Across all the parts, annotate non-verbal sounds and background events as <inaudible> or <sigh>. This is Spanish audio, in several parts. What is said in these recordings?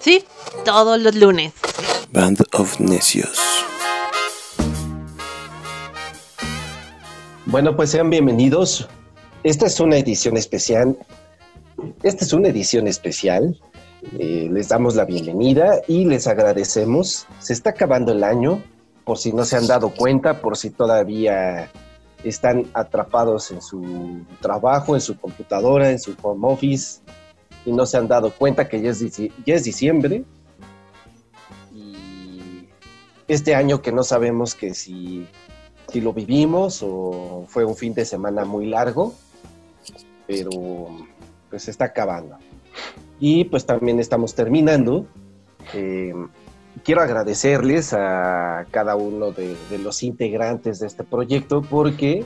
Sí, todos los lunes. Band of Necios. Bueno, pues sean bienvenidos. Esta es una edición especial. Esta es una edición especial. Eh, les damos la bienvenida y les agradecemos. Se está acabando el año, por si no se han dado cuenta, por si todavía están atrapados en su trabajo, en su computadora, en su home office y no se han dado cuenta que ya es, ya es diciembre. Y este año que no sabemos que si, si lo vivimos o fue un fin de semana muy largo, pero pues está acabando. Y pues también estamos terminando. Eh, quiero agradecerles a cada uno de los integrantes de este proyecto porque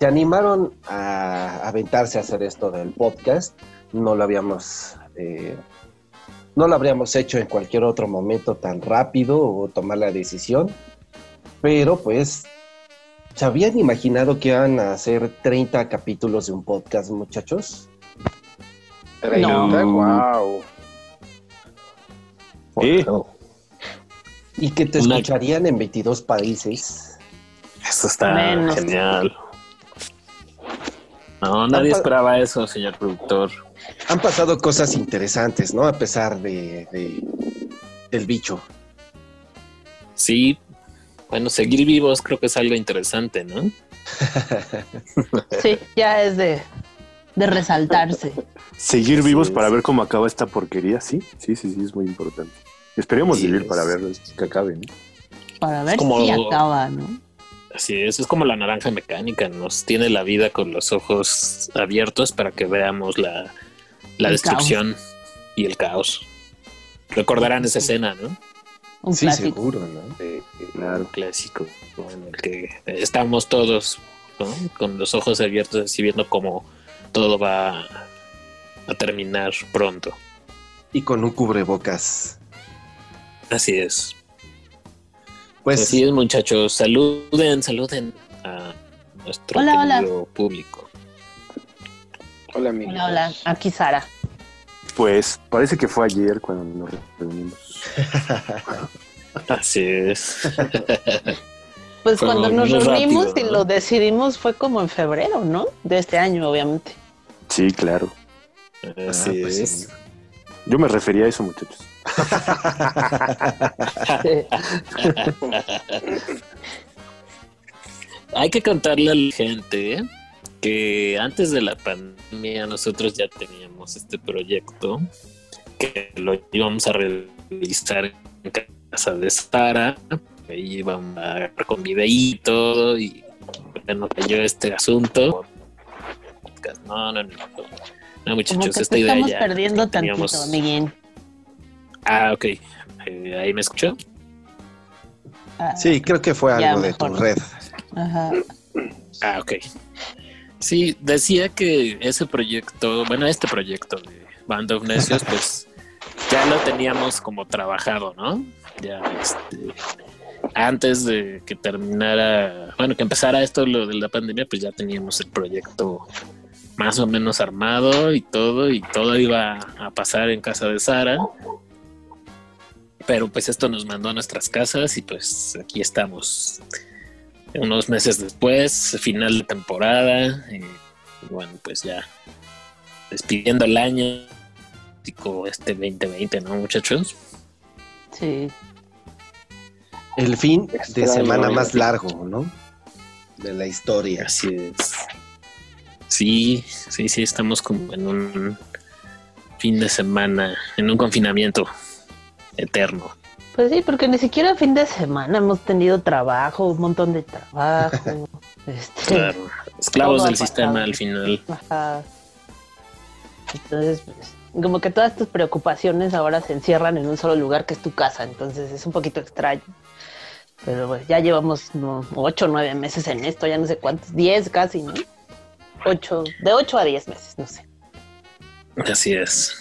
se animaron a aventarse a hacer esto del podcast. No lo habíamos, eh, no lo habríamos hecho en cualquier otro momento tan rápido o tomar la decisión, pero pues ¿se habían imaginado que iban a hacer 30 capítulos de un podcast, muchachos? No. Wow. Sí. Y que te Una- escucharían en 22 países. Eso está Menos. genial. No, nadie esperaba eso, señor productor. Han pasado cosas interesantes, ¿no? A pesar de, de- del bicho. Sí. Bueno, seguir vivos creo que es algo interesante, ¿no? <laughs> Sí, ya es de, de resaltarse. Seguir vivos es. para ver cómo acaba esta porquería, sí, sí, sí, sí, es muy importante. Esperemos Sí, vivir es- para ver que acabe. ¿no? Para ver como- si acaba, ¿no? Así es, es como la naranja mecánica, nos tiene la vida con los ojos abiertos para que veamos la, la El destrucción y el caos. Recordarán esa escena, ¿no? Un sí, clásico. seguro, ¿no? Claro, un clásico, en el que estamos todos ¿no? con los ojos abiertos, así viendo cómo todo va a terminar pronto. Y con un cubrebocas. Así es. Pues Así es, muchachos. Saluden, saluden a nuestro Hola, hola. querido público. Hola, amigos. Hola, hola, aquí Sara. Pues parece que fue ayer cuando nos reunimos. <laughs> Así es. Pues Fue cuando nos reunimos rápido, y ¿no? lo decidimos fue como en febrero, ¿no? De este año, obviamente. Sí, claro. Así pues es. sí. Yo me refería a eso, muchachos. <laughs> Hay que contarle a la gente ¿eh? Que antes de la pandemia nosotros ya teníamos este proyecto que lo íbamos a realizar en casa de Sara. Ahí íbamos a grabar con videí y bueno, cayó este asunto. No, no, no. No, Como muchachos, que esta idea estamos ya perdiendo teníamos. tantito, Miguel. Ah, ok. Eh, ¿Ahí me escuchó? Ah, Sí, creo que fue algo de tu red. Ajá. Ah, ok. Sí, decía que ese proyecto, bueno, este proyecto de Band of Necios, pues ya lo teníamos como trabajado, ¿no? Ya, este, antes de que terminara, bueno, que empezara esto, lo de la pandemia, pues ya teníamos el proyecto más o menos armado y todo, y todo iba a pasar en casa de Sara. Pero pues esto nos mandó a nuestras casas y pues aquí estamos unos meses después, final de temporada. Y bueno, pues ya despidiendo el año este 2020, ¿no, muchachos? Sí. El fin de Extraño, semana ¿eh? más largo, ¿no? De la historia. Así es. Sí, sí, sí, estamos como en un fin de semana, en un confinamiento eterno. Pues sí, porque ni siquiera fin de semana hemos tenido trabajo, un montón de trabajo. <laughs> este, Claro, esclavos del sistema al final. Ajá. Entonces, pues, como que todas tus preocupaciones ahora se encierran en un solo lugar que es tu casa, entonces es un poquito extraño. Pero pues, ya llevamos no, ocho o nueve meses en esto, ya no sé cuántos, diez casi, ¿no? Ocho, de ocho a diez meses, no sé. Así es.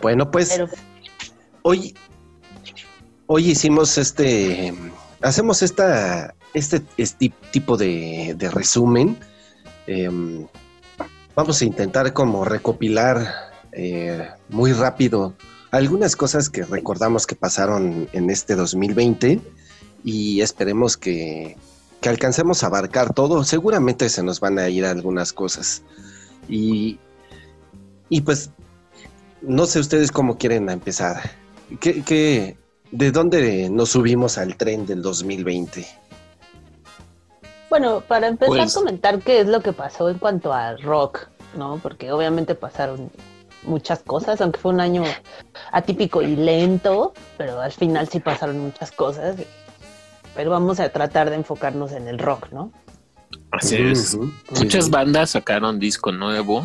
Bueno, pues Pero hoy, hoy hicimos este, hacemos esta, este, este tipo de, resumen em, vamos a intentar como recopilar eh, muy rápido algunas cosas que recordamos que pasaron en este 2020 y esperemos que, que alcancemos a abarcar todo. Seguramente se nos van a ir algunas cosas. Y, y pues, no sé ustedes cómo quieren empezar. ¿Qué, qué, ¿De dónde nos subimos al tren del 2020? Bueno, para empezar Pues- a comentar qué es lo que pasó en cuanto a rock, ¿no? Porque obviamente pasaron muchas cosas, aunque fue un año atípico y lento, pero al final sí pasaron muchas cosas. Pero vamos a tratar de enfocarnos en el rock, ¿no? Así es. Muchas sí. bandas sacaron disco nuevo.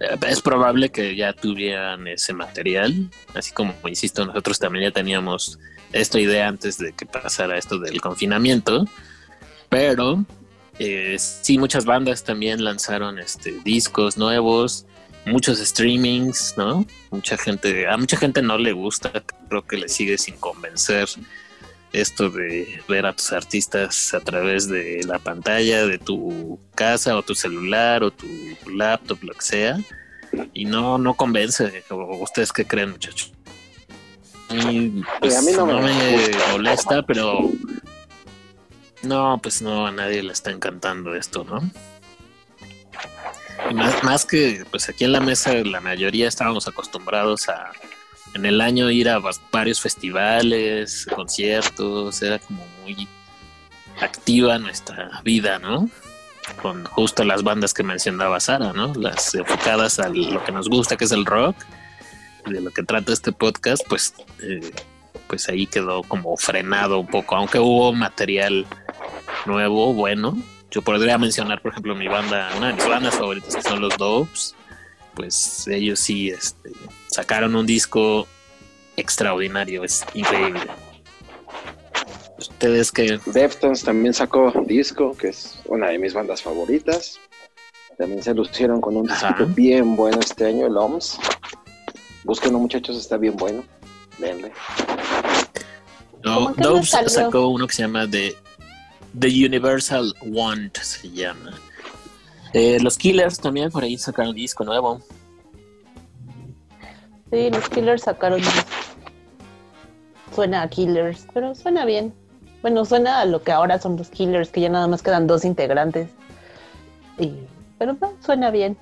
Es probable que ya tuvieran ese material, así como, insisto, nosotros también ya teníamos esta idea antes de que pasara esto del confinamiento, pero eh, sí, muchas bandas también lanzaron este, discos nuevos, muchos streamings, ¿no? Mucha gente, a mucha gente no le gusta, creo que le sigue sin convencer esto de ver a tus artistas a través de la pantalla de tu casa o tu celular o tu laptop, lo que sea, y no, no convence. ¿O ¿Ustedes qué creen, muchachos? Y, pues, a mí no no, me me molesta, pero no, pues no, a nadie le está encantando esto, ¿no? Y más, más que, pues aquí en la mesa la mayoría estábamos acostumbrados a en el año ir a varios festivales, conciertos, era como muy activa nuestra vida, ¿no? Con justo las bandas que mencionaba Sara, ¿no? Las enfocadas a lo que nos gusta, que es el rock, de lo que trata este podcast, pues, eh, pues ahí quedó como frenado un poco, aunque hubo material nuevo, bueno. Yo podría mencionar, por ejemplo, mi banda, una de mis bandas favoritas que son los Dopes, pues ellos sí este, sacaron un disco extraordinario, es increíble. Ustedes que Deftones también sacó disco, que es una de mis bandas favoritas. También se lucieron con un Ajá. disco bien bueno este año, el OMS. Búsquenlo, muchachos, está bien bueno. Denle. no, ¿Cómo que no Dopes salió? sacó uno que se llama The, The Universal Want, se llama. Eh, los Killers también por ahí sacaron disco nuevo. Sí, los Killers sacaron. Suena a Killers, pero suena bien. Bueno, suena a lo que ahora son los Killers, que ya nada más quedan dos integrantes. Y, pero no, suena bien.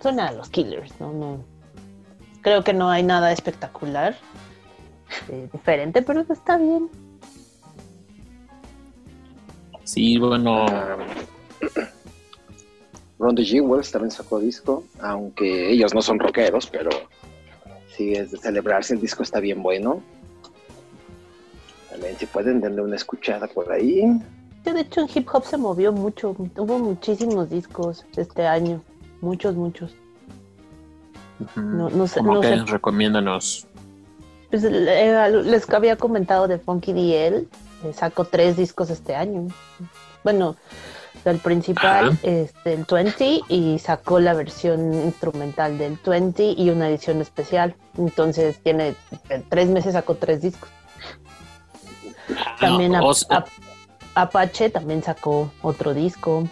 Suena a los Killers, ¿no? no creo que no hay nada espectacular, eh, diferente, pero está bien. Sí, bueno, Ron the Jewels también sacó disco, aunque ellos no son rockeros, pero sí es de celebrarse. El disco está bien bueno. También si pueden denle una escuchada por ahí. Sí, de hecho en hip hop se movió mucho, hubo muchísimos discos este año, muchos, muchos. ujú, No, no sé, como no que sé recomiéndanos. Pues eh, les había comentado de Funky DL, eh, sacó tres discos este año. Bueno, el principal, Ajá. este, el 20, y sacó la versión instrumental del 20 y una edición especial. Entonces tiene, en tres meses sacó tres discos. También Ah, Ap- Apache también sacó otro disco.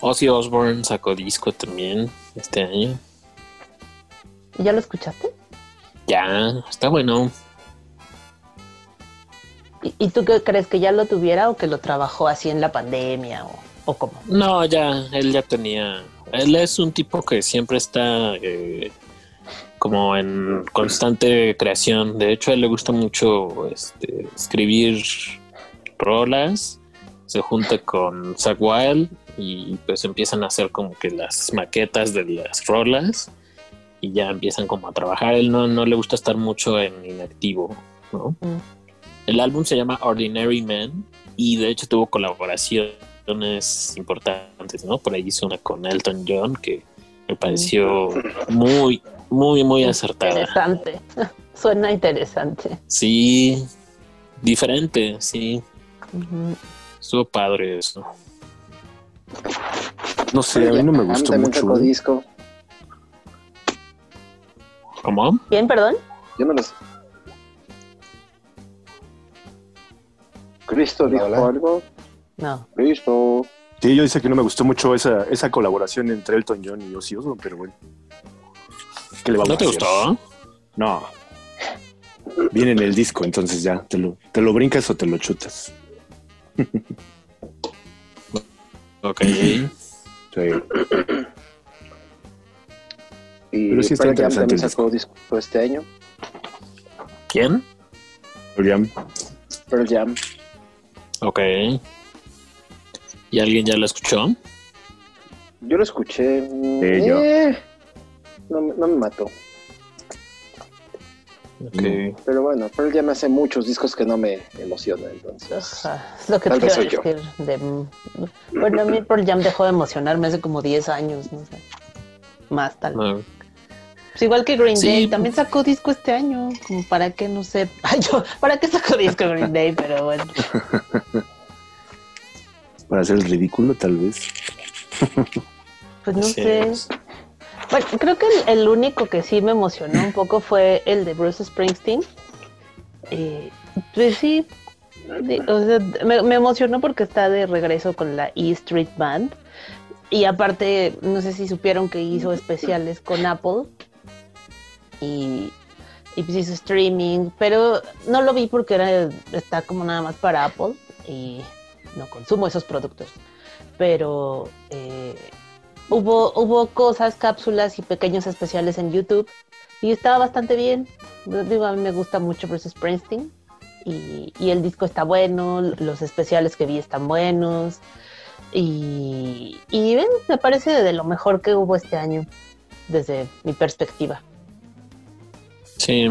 Ozzy Osbourne sacó disco también este año. ¿Ya lo escuchaste? Ya, está bueno. ¿Y, y tú qué crees que ya lo tuviera o que lo trabajó así en la pandemia o, o cómo? No, ya, él ya tenía. Él es un tipo que siempre está eh, como en constante creación. De hecho, a él le gusta mucho este, escribir rolas. Se junta con Zach Wild y pues empiezan a hacer como que las maquetas de las rolas y ya empiezan como a trabajar. Él no, no le gusta estar mucho en inactivo, ¿no? Mm. El álbum se llama Ordinary Man y de hecho tuvo importantes, ¿no? Por ahí hizo una con Elton John que me pareció <laughs> muy, muy, muy acertada. Interesante. <laughs> Suena interesante. Sí, diferente, sí. Ujú. Estuvo padre eso. No sé, a mí no me gustó mucho. ¿eh? disco. ¿Cómo? ¿Quién, perdón? Yo no los... Cristo dijo algo. No. Cristo. Sí, yo dice que no me gustó mucho esa, esa colaboración entre Elton John y Ozzy Osbourne, pero bueno. ¿Qué le vamos ¿No te a hacer? gustó? No. Viene en el disco, entonces ya, te lo, te lo brincas o te lo chutas. <laughs> Ok. Sí. Y Pero sí está Pearl Jam interesante también sacó disco este año. ¿Quién? William, Pearl Jam. Ok. ¿Y alguien ya lo escuchó? Yo lo escuché. mm, Eh, yo. eh, no, me- no me mató. Ok. Pero bueno, Pearl Jam hace muchos discos que no me emocionan, entonces. Ajá, es lo que Tal te vez soy yo. decir. De, bueno, a mí Pearl Jam dejó de emocionarme hace como 10 años, no sé. Más tal. vez. No. Pues igual que Green Sí. Day, también sacó disco este año, como para que no sé, <laughs> Ay, yo, para qué sacó disco Green Day, pero bueno. <laughs> para hacer el ridículo, tal vez. Pues no sé. Bueno, creo que el, el único que sí me emocionó un poco fue el de Bruce Springsteen. Eh, pues sí, o sea, me, me emocionó porque está de regreso con la E Street Band. Y aparte, no sé si supieron que hizo especiales con Apple. Y, y pues hizo streaming, pero no lo vi porque era, está como nada más para Apple y no consumo esos productos. Pero eh, hubo, hubo cosas, cápsulas y pequeños especiales en YouTube y estaba bastante bien. Digo, a mí me gusta mucho Bruce Springsteen y, y el disco está bueno, los especiales que vi están buenos y, y me parece de lo mejor que hubo este año desde mi perspectiva. Sí.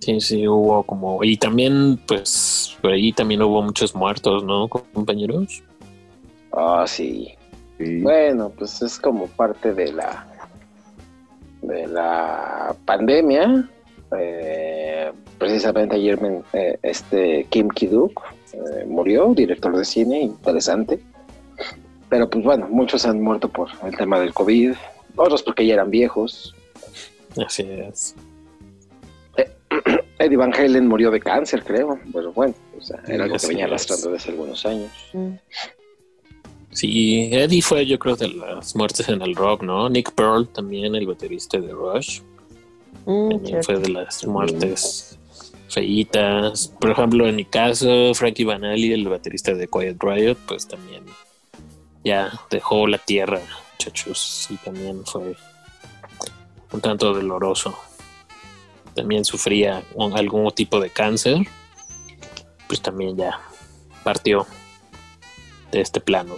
Sí, sí, hubo como. Y también, pues, por ahí también hubo muchos muertos, ¿no, compañeros? Ah, sí. Sí. Bueno, pues es como parte de la de la pandemia. Eh, precisamente ayer me- eh, este Kim Ki-duk eh, murió, director de cine, interesante. Pero pues bueno, muchos han muerto por el tema del COVID, otros porque ya eran viejos. Así es. Eddie Van Halen murió de cáncer, creo. Pero bueno, o sea, era algo que venía arrastrando desde hace algunos años. Mm. Sí, Eddie fue, yo creo, de las muertes en el rock, ¿no? Nick Pearl también, el baterista de Rush, Mm, también cierto. fue de las muertes feitas. Por ejemplo, en mi caso, Frankie Banali, el baterista de Quiet Riot, pues también ya dejó la tierra, muchachos, y también fue un tanto doloroso. También sufría un- algún tipo de cáncer, pues también ya partió de este plano.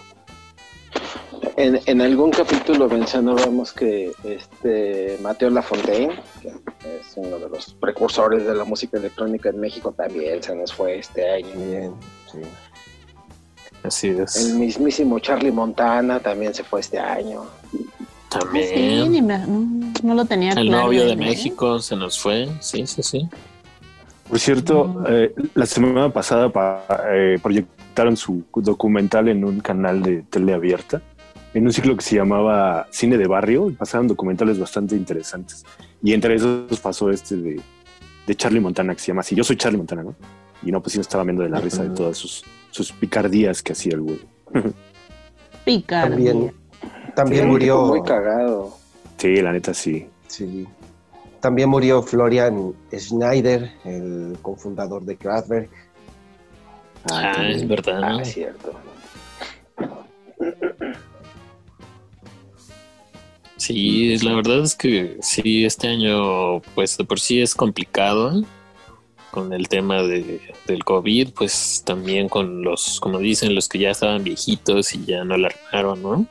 En, en algún capítulo mencionábamos que este Mateo Lafontaine, que es uno de los precursores de la música electrónica en México, también se nos fue este año. Bien, sí. Así es. El mismísimo Charlie Montana también se fue este año. Ah, sí, También. ni me- no, no lo tenía El claro, novio de ¿eh? México se nos fue. Sí, sí, sí. Por cierto, eh, la semana pasada pa- eh, proyectaron su documental en un canal de tele abierta, en un ciclo que se llamaba Cine de Barrio, y pasaron documentales bastante interesantes. Y entre esos pasó este de, de Charlie Montana, que se llama así. Yo soy Charlie Montana, ¿no? Y no, pues sí me estaba viendo de la risa de todas sus, sus picardías que hacía el güey. <laughs> Picardía. También, también murió. muy cagado. Sí, la neta sí. Sí. También murió Florian Schneider, el cofundador de Kraftwerk. Ah, es verdad. Ah, es cierto. Sí, es- la verdad es que sí, este año, pues de por sí es complicado ¿eh? con el tema de, del COVID, pues también con los, como dicen, los que ya estaban viejitos y ya no la armaron, ¿no?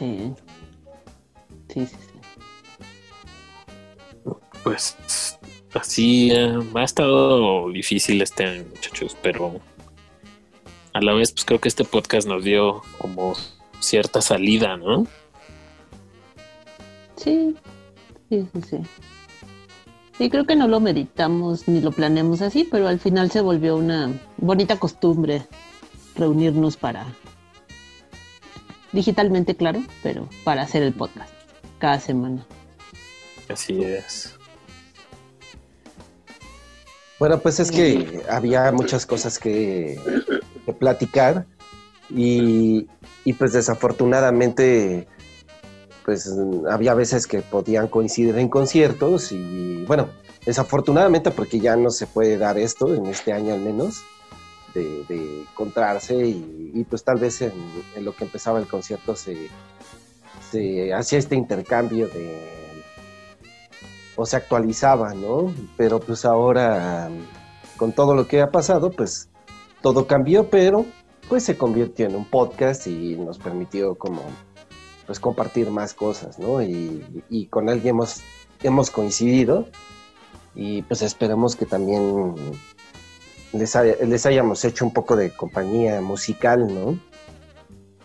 Sí. Sí, sí, sí. Pues así eh, ha estado difícil este año, muchachos, pero a la vez, pues creo que este podcast nos dio como cierta salida, ¿no? Sí, sí, sí, sí. Sí, creo que no lo meditamos ni lo planeamos así, pero al final se volvió una bonita costumbre reunirnos para, digitalmente, claro, pero para hacer el podcast cada semana. Así es. Bueno, pues es que había muchas cosas que, que platicar y, y, pues desafortunadamente pues había veces que podían coincidir en conciertos y bueno, desafortunadamente porque ya no se puede dar esto en este año al menos de, de encontrarse y, pues tal vez en, en, lo que empezaba el concierto se, se hacía este intercambio de o se actualizaba, ¿no? Pero pues ahora, con todo lo que ha pasado, pues todo cambió, pero pues se convirtió en un podcast y nos permitió como pues compartir más cosas, ¿no? Y, y con alguien hemos, hemos coincidido y pues esperemos que también les, haya, les hayamos hecho un poco de compañía musical, ¿no?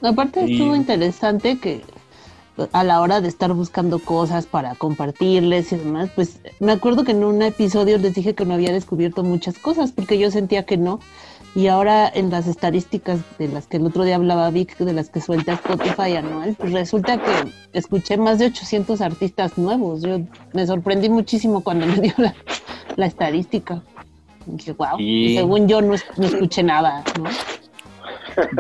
Aparte estuvo interesante que a la hora de estar buscando cosas para compartirles y demás, pues me acuerdo que en un episodio les dije que no había descubierto muchas cosas porque yo sentía que no. Y ahora en las estadísticas de las que el otro día hablaba Vic, de las que suelta Spotify anual, pues resulta que escuché más de 800 artistas nuevos. Yo me sorprendí muchísimo cuando <laughs> me dio la, la estadística. Y dije, wow, y... y según yo no, no escuché nada, ¿no?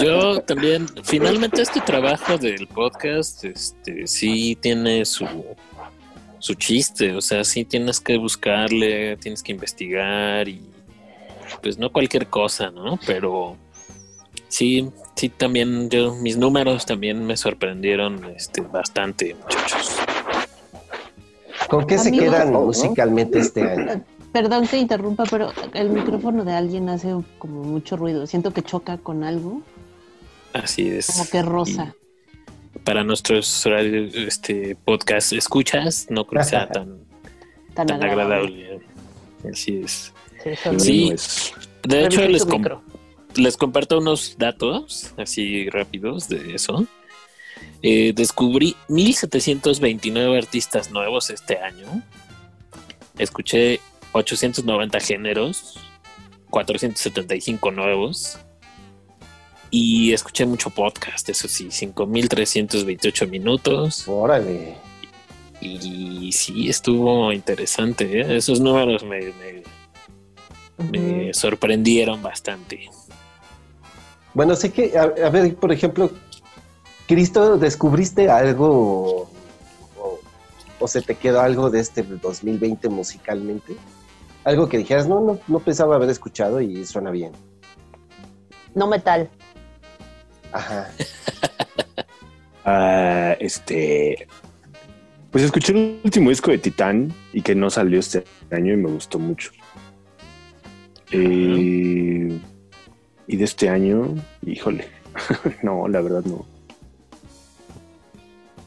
Yo también, finalmente este trabajo del podcast, este, sí tiene su, su chiste, o sea, sí tienes que buscarle, tienes que investigar y pues no cualquier cosa, ¿no? Pero sí, sí también yo, mis números también me sorprendieron este, bastante, muchachos. ¿Con qué se quedan ¿no? musicalmente este año? Perdón que interrumpa, pero el micrófono de alguien hace como mucho ruido. Siento que choca con algo. Así es. Como que rosa. Y para nuestros este podcast escuchas, no creo que sea tan, tan, tan agradable. agradable. Así es. Sí, sí. de hecho les, com les comparto unos datos así rápidos de eso. Eh, descubrí 1729 artistas nuevos este año. Escuché 890 géneros, 475 nuevos. Y escuché mucho podcast, eso sí, 5328 minutos. Órale. Y, y sí, estuvo interesante. ¿eh? Esos números me, me, uh -huh. me, sorprendieron bastante. Bueno, sé que, a, a ver, por ejemplo, Cristo, ¿descubriste algo o, o, se te quedó algo de este 2020 musicalmente? Algo que dijeras, no, no, no pensaba haber escuchado y suena bien. No metal. Ajá. uh, <laughs> este. Pues escuché el último disco de Titán y que no salió este año y me gustó mucho. Eh, y de este año, híjole, <laughs> no, la verdad no.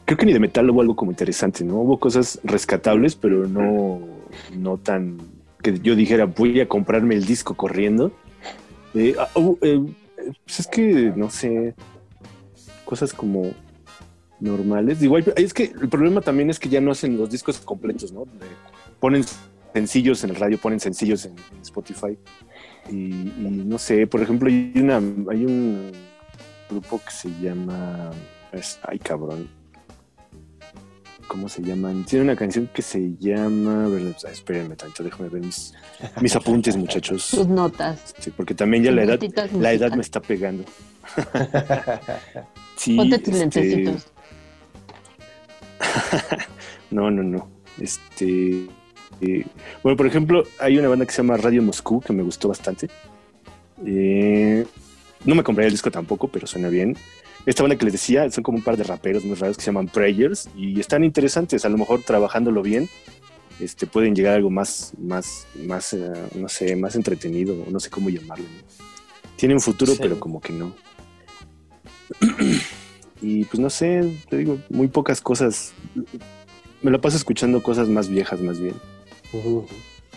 Creo que ni de metal hubo algo como interesante, ¿no? Hubo cosas rescatables, pero no, no tan que yo dijera voy a comprarme el disco corriendo. Eh, uh, eh, pues es que, no sé, cosas como normales. Igual, es que el problema también es que ya no hacen los discos completos, ¿no? Ponen sencillos en el radio, ponen sencillos en, Spotify. Y, no sé, por ejemplo, hay, una, hay un grupo que se llama... Ay, cabrón ¿cómo se llaman? Tiene una canción que se llama, sea, espérenme tanto, déjame ver mis, mis apuntes, muchachos. Sus notas. Sí, porque también ya la edad, la edad me está pegando. <laughs> sí, Ponte tus este... lentecitos. <laughs> no, no, no. Este. Eh, bueno, por ejemplo, hay una banda que se llama Radio Moscú que me gustó bastante. Eh, no me compré el disco tampoco, pero suena bien. Esta banda que les decía son como un par de raperos muy raros que se llaman Prayers y están interesantes. A lo mejor trabajándolo bien, este, pueden llegar a algo más, más, más, uh, no sé, más entretenido, no sé cómo llamarlo. ¿no? Tiene un futuro, sí. pero como que no. <clears throat> y pues no sé, te digo, muy pocas cosas. Me lo paso escuchando cosas más viejas, más bien. Uh -huh.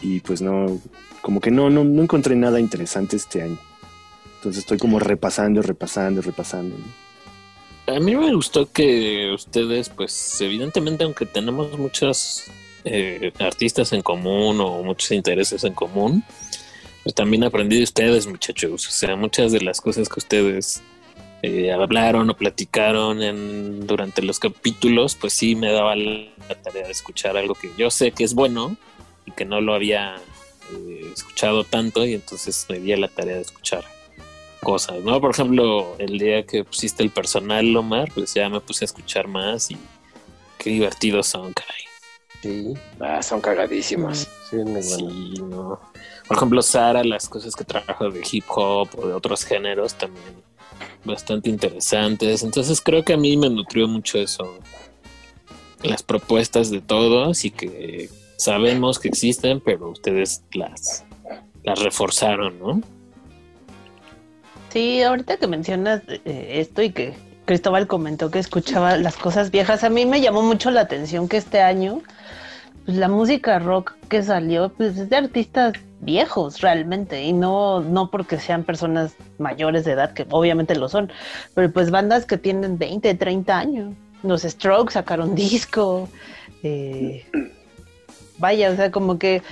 Y pues no, como que no, no, no encontré nada interesante este año. Entonces estoy como repasando, repasando, repasando. ¿no? A mí me gustó que ustedes, pues evidentemente, aunque tenemos muchos eh, artistas en común o muchos intereses en común, pues también aprendí de ustedes, muchachos. O sea, muchas de las cosas que ustedes eh, hablaron o platicaron en, durante los capítulos, pues sí me daba la tarea de escuchar algo que yo sé que es bueno y que no lo había eh, escuchado tanto y entonces me di a la tarea de escuchar cosas, ¿no? Por ejemplo, el día que pusiste el personal, Omar, pues ya me puse a escuchar más y qué divertidos son, caray. Sí, Ah, son cagadísimos. sí, muy. Sí, no. Por ejemplo, Sara, las cosas que trabaja de hip hop o de otros géneros también bastante interesantes. Entonces creo que a mí me nutrió mucho eso. Las propuestas de todos y que sabemos que existen, pero ustedes las, las reforzaron, ¿no? Sí, ahorita que mencionas eh, esto y que Cristóbal comentó que escuchaba las cosas viejas, a mí me llamó mucho la atención que este año pues, la música rock que salió pues, es de artistas viejos realmente y no, no porque sean personas mayores de edad, que obviamente lo son, pero pues bandas que tienen 20, 30 años. Los Strokes sacaron disco. eh, vaya, o sea, como que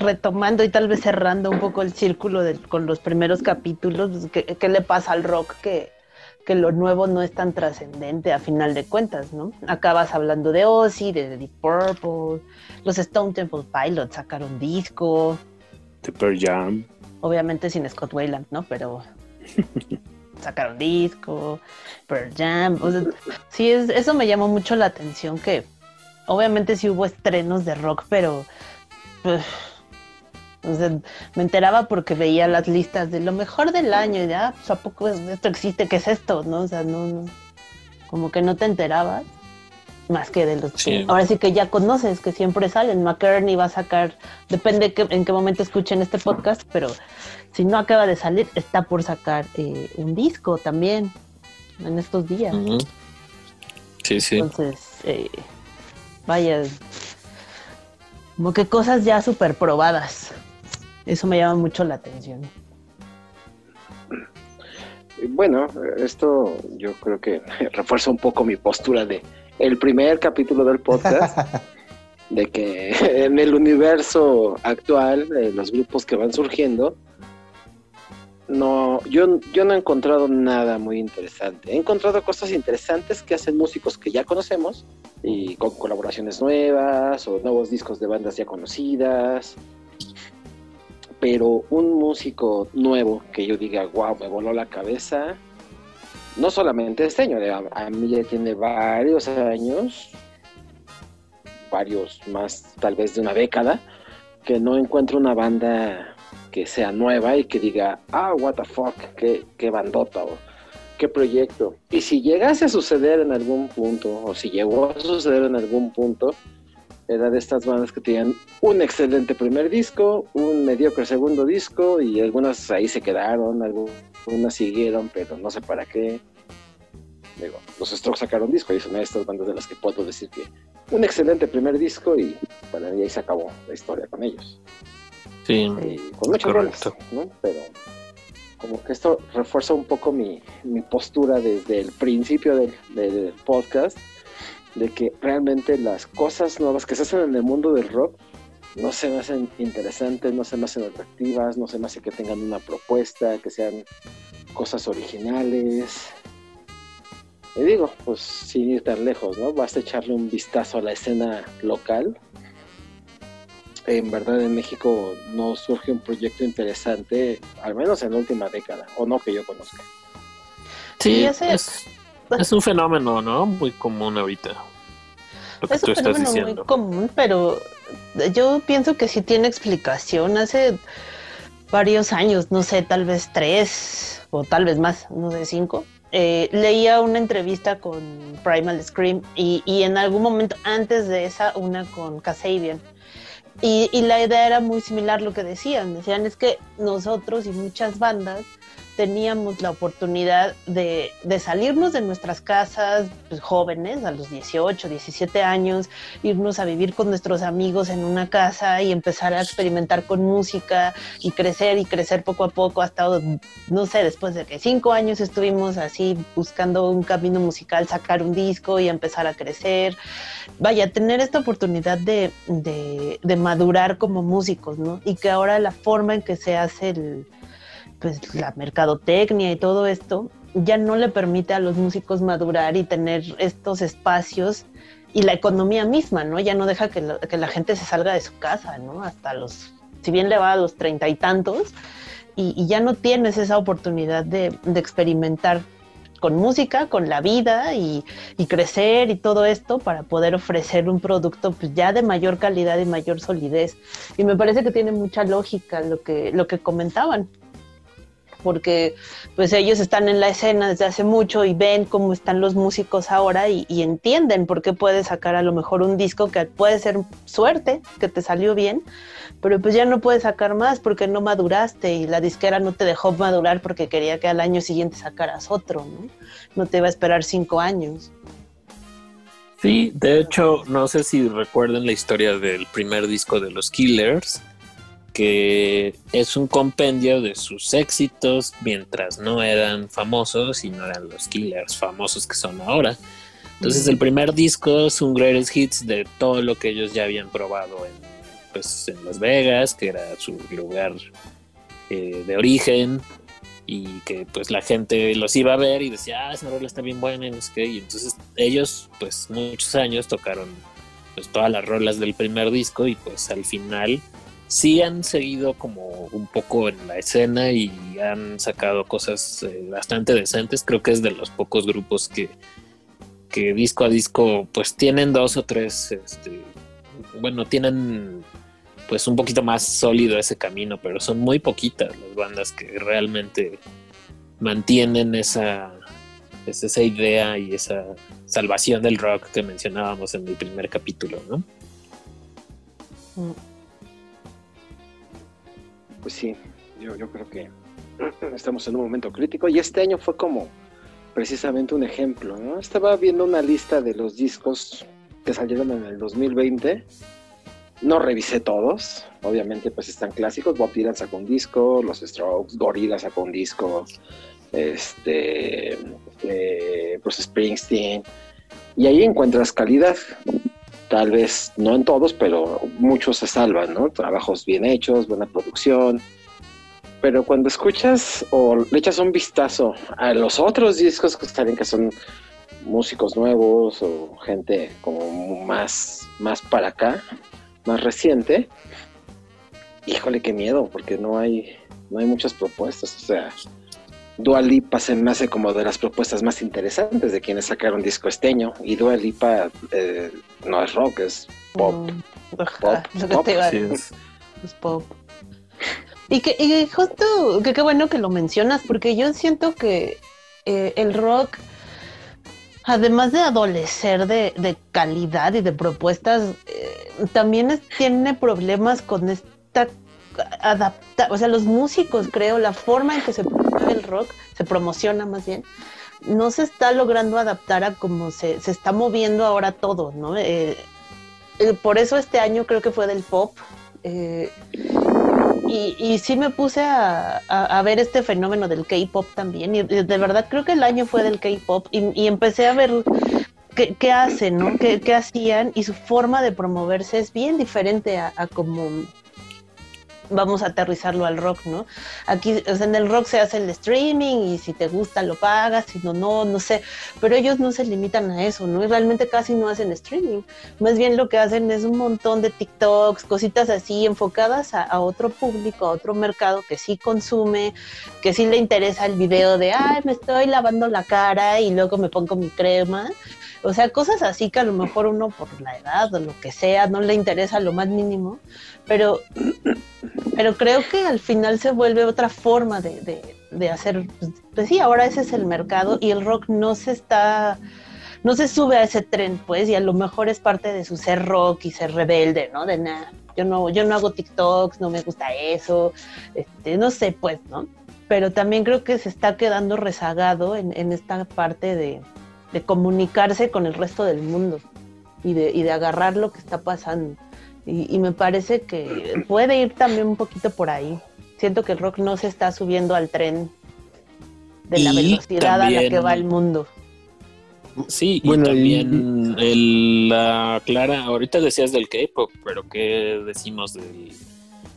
retomando y tal vez cerrando un poco el círculo de- con los primeros capítulos, pues, ¿qué, qué le pasa al rock que, que lo nuevo no es tan trascendente a final de cuentas, ¿no? Acabas hablando de Ozzy, de Deep Purple, los Stone Temple Pilots sacaron disco, The Pearl Jam. obviamente sin Scott Weiland, ¿no? Pero <laughs> sacaron disco, Pearl Jam, o sea, sí, es, eso me llamó mucho la atención que obviamente sí hubo estrenos de rock, pero pues, o sea, me enteraba porque veía las listas de lo mejor del año y de, ah, pues a poco esto existe, ¿qué es esto? ¿No? O sea, no, no- como que no te enterabas más que de los Sí. que ahora sí que ya conoces, que siempre salen. McCartney va a sacar, depende que- en qué momento escuchen este podcast, pero si no acaba de salir, está por sacar eh, un disco también en estos días. Sí, sí. Entonces, eh, vaya, como que cosas ya súper probadas. Eso me llama mucho la atención. Bueno, esto yo creo que <laughs> refuerza un poco mi postura de el primer capítulo del podcast, <laughs> de que <laughs> en el universo actual, eh, los grupos que van surgiendo, no, yo, yo no he encontrado nada muy interesante. He encontrado cosas interesantes que hacen músicos que ya conocemos y con colaboraciones nuevas o nuevos discos de bandas ya conocidas. Pero un músico nuevo que yo diga, wow, me voló la cabeza, no solamente este año, a, mí ya tiene varios años, varios más, tal vez de una década, que no encuentro una banda que sea nueva y que diga, ah, what the fuck, qué, qué bandota o qué proyecto. Y si llegase a suceder en algún punto, o si llegó a suceder en algún punto, era de estas bandas que tenían un excelente primer disco, un mediocre segundo disco, y algunas ahí se quedaron, algunas siguieron, pero no sé para qué. Digo, los Strokes sacaron disco y es una de estas bandas de las que puedo decir que un excelente primer disco y para mí ahí se acabó la historia con ellos. Sí. Y con muchas Correcto. ¿no? Pero como que esto refuerza un poco mi, mi postura desde el principio del, del podcast, de que realmente las cosas nuevas que se hacen en el mundo del rock no se me hacen interesantes, no se me hacen atractivas, no se me hace que tengan una propuesta, que sean cosas originales. Y digo, pues sin ir tan lejos, ¿no? Basta echarle un vistazo a la escena local. En verdad en México no surge un proyecto interesante, al menos en la última década, o no que yo conozca. Sí, ese- es, es un fenómeno, ¿no? Muy común ahorita. Lo que Es tú un estás fenómeno muy diciendo. común, pero yo pienso que sí tiene explicación. Hace varios años, no sé, tal vez tres o tal vez más, no sé, cinco. eh, leía una entrevista con Primal Scream y, y en algún momento antes de esa una con Kasabian. Y, y la idea era muy similar lo que decían. Decían es que nosotros y muchas bandas teníamos la oportunidad de, de salirnos de nuestras casas pues, jóvenes, a los 18, 17 años, irnos a vivir con nuestros amigos en una casa y empezar a experimentar con música y crecer y crecer poco a poco hasta, no sé, después de que cinco años estuvimos así buscando un camino musical, sacar un disco y empezar a crecer. Vaya, tener esta oportunidad de, de, de madurar como músicos, ¿no? Y que ahora la forma en que se hace el pues la mercadotecnia y todo esto ya no le permite a los músicos madurar y tener estos espacios y la economía misma, ¿no? Ya no deja que, que la gente se salga de su casa, ¿no? Hasta los si bien le va a los treinta y tantos, y, ya no tienes esa oportunidad de, experimentar con música, con la vida y, crecer y todo esto para poder ofrecer un producto pues, ya de mayor calidad y mayor solidez. Y me parece que tiene mucha lógica lo que, lo que comentaban porque pues ellos están en la escena desde hace mucho y ven cómo están los músicos ahora y, entienden por qué puedes sacar a lo mejor un disco que puede ser suerte, que te salió bien, pero pues ya no puedes sacar más porque no maduraste y la disquera no te dejó madurar porque quería que al año siguiente sacaras otro, ¿no? No te iba a esperar cinco años. Sí, de hecho, no sé si recuerdan la historia del primer disco de los Killers, que es un compendio de sus éxitos mientras no eran famosos y no eran los killers famosos que son ahora. Entonces el primer disco es un greatest hits de todo lo que ellos ya habían probado en, pues, en Las Vegas, que era su lugar eh, de origen y que pues la gente los iba a ver y decía, ah, esa rola está bien buena y no sé qué. Y entonces ellos pues muchos años tocaron pues todas las rolas del primer disco y pues al final sí han seguido como un poco en la escena y han sacado cosas eh, bastante decentes. Creo que es de los pocos grupos que, que disco a disco pues tienen dos o tres, este, bueno, tienen pues un poquito más sólido ese camino, pero son muy poquitas las bandas que realmente mantienen esa, esa idea y esa salvación del rock que mencionábamos en el primer capítulo, ¿no? Mm pues sí, yo, yo creo que <clears throat> estamos en un momento crítico y este año fue como precisamente un ejemplo, ¿no? Estaba viendo una lista de los discos que salieron en el 2020. No revisé todos, obviamente pues están clásicos, Bob Dylan sacó un disco, Los Strokes, Gorillaz sacó un disco, este, eh, pues Springsteen, y ahí encuentras calidad tal vez no en todos, pero muchos se salvan, ¿no? Trabajos bien hechos, buena producción. Pero cuando escuchas o le echas un vistazo a los otros discos que están que son músicos nuevos o gente como más, más para acá, más reciente, híjole, qué miedo, porque no hay, no hay muchas propuestas. O sea, Dua Lipa se me hace como de las propuestas más interesantes de quienes sacaron disco esteño. Y Dua Lipa eh, no es rock, es pop. Mm, pop, es. pop. Y que y justo, que qué bueno que lo mencionas, porque yo siento que eh, el rock, además de adolecer de, calidad y de propuestas, eh, también tiene problemas con esta adapta, o sea, los músicos, creo, la forma en que se el rock, se promociona más bien, no se está logrando adaptar a cómo se, está moviendo ahora todo, ¿no? Eh, eh, por eso este año creo que fue del pop. Eh, y, sí me puse a, ver este fenómeno del K-pop también. Y de verdad creo que el año fue del K-pop. Y, empecé a ver qué, hacen, ¿no? Qué, hacían. Y su forma de promoverse es bien diferente a, a como vamos a aterrizarlo al rock, ¿no? Aquí, o sea, en el rock se hace el streaming y si te gusta lo pagas, si no, no, no sé, pero ellos no se limitan a eso, ¿no? Y realmente casi no hacen streaming, más bien lo que hacen es un montón de TikToks, cositas así enfocadas a, otro público, a otro mercado que sí consume, que sí le interesa el video de, ay, me estoy lavando la cara y luego me pongo mi crema. O sea, cosas así que a lo mejor uno por la edad o lo que sea no le interesa lo más mínimo, pero, pero creo que al final se vuelve otra forma de, de, hacer, pues sí, ahora ese es el mercado y el rock no se está, no se sube a ese tren, pues, y a lo mejor es parte de su ser rock y ser rebelde, ¿no? De nada, yo no, yo no hago TikToks, no me gusta eso, este, no sé, pues, ¿no? Pero también creo que se está quedando rezagado en, en esta parte de, de comunicarse con el resto del mundo y de, y de agarrar lo que está pasando. Y, me parece que puede ir también un poquito por ahí. Siento que el rock no se está subiendo al tren de la velocidad a la que va el mundo. Sí, y también la Clara, ahorita decías del K-pop, pero ¿qué decimos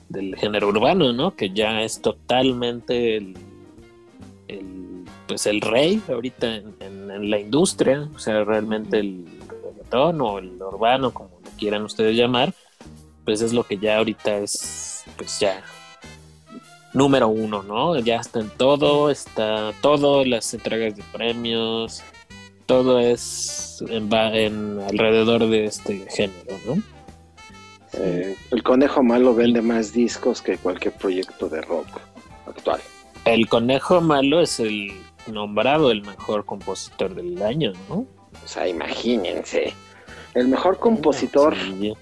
del, género urbano, no? Que ya es totalmente el, pues el rey ahorita en, en, la industria, o sea, realmente el reggaetón o el urbano, como lo quieran ustedes llamar, pues es lo que ya ahorita es, pues ya número uno, ¿no? Ya está en todo, está todo, las entregas de premios, todo es en, en alrededor de este género, ¿no? Eh, el conejo malo vende más discos que cualquier proyecto de rock actual. El conejo malo es el nombrado el mejor compositor del año, ¿no? O sea, imagínense. El mejor compositor. Sí.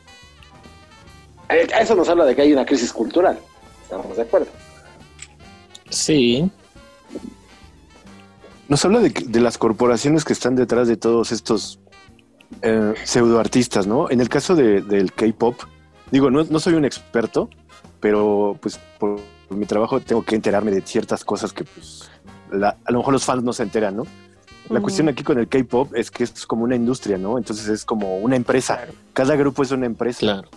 Eh, Eso nos habla de que hay una crisis cultural. Estamos de acuerdo. Sí, Nos habla de, de las corporaciones que están detrás de todos estos eh, pseudoartistas, ¿no? En el caso de- del K-pop, digo, no, no soy un experto, pero pues por, por mi trabajo tengo que enterarme de ciertas cosas que pues la- a lo mejor los fans no se enteran, ¿no? La cuestión aquí con el K-pop es que es como una industria, ¿no? Entonces es como una empresa. Cada grupo es una empresa. claro.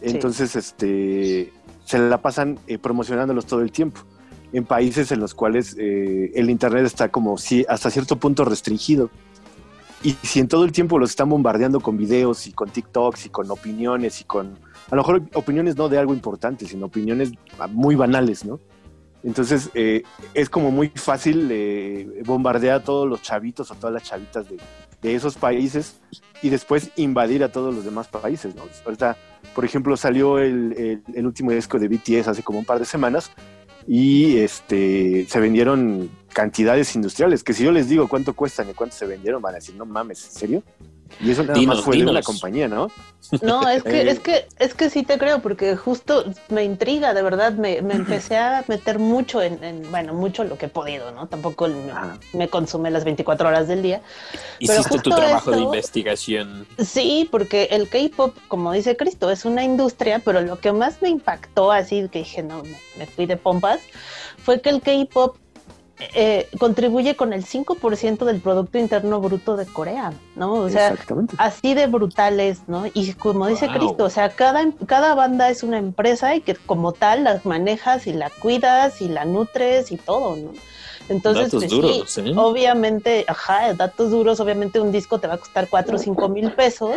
Entonces, este, se la pasan eh, promocionándolos todo el tiempo. En países en los cuales eh, el internet está como si hasta cierto punto restringido. Y si en todo el tiempo los están bombardeando con videos y con TikToks y con opiniones y con, a lo mejor opiniones no de algo importante, sino opiniones muy banales, ¿no? Entonces eh, es como muy fácil eh, bombardear a todos los chavitos o todas las chavitas de, esos países y después invadir a todos los demás países, ¿no? Ahorita, por ejemplo, salió el, el- el último disco de BTS hace como un par de semanas y este se vendieron cantidades industriales, que si yo les digo cuánto cuestan y cuánto se vendieron, van a decir, no mames, ¿en serio? Y eso nada Dinos, más fue de una dinos. compañía, ¿no? No, es que, <laughs> Eh. es que, es que sí te creo, porque justo me intriga, de verdad, me, me empecé a meter mucho en, en, bueno, mucho lo que he podido, ¿no? Tampoco me, me consume las 24 horas del día. Hiciste tu justo trabajo de investigación. Sí, porque el K-pop, como dice Cristo, es una industria, pero lo que más me impactó, así que dije, no, me, me fui de pompas, fue que el K-pop eh, contribuye con el 5% del Producto Interno Bruto de Corea, ¿no? O sea, así de brutales, ¿no? Y como dice Wow. Cristo, o sea, cada, cada banda es una empresa y que como tal las manejas y la cuidas y la nutres y todo, ¿no? Entonces, Datos pues, duros, sí, ¿eh? obviamente, ajá, datos duros, obviamente un disco te va a costar 4 o 5 mil pesos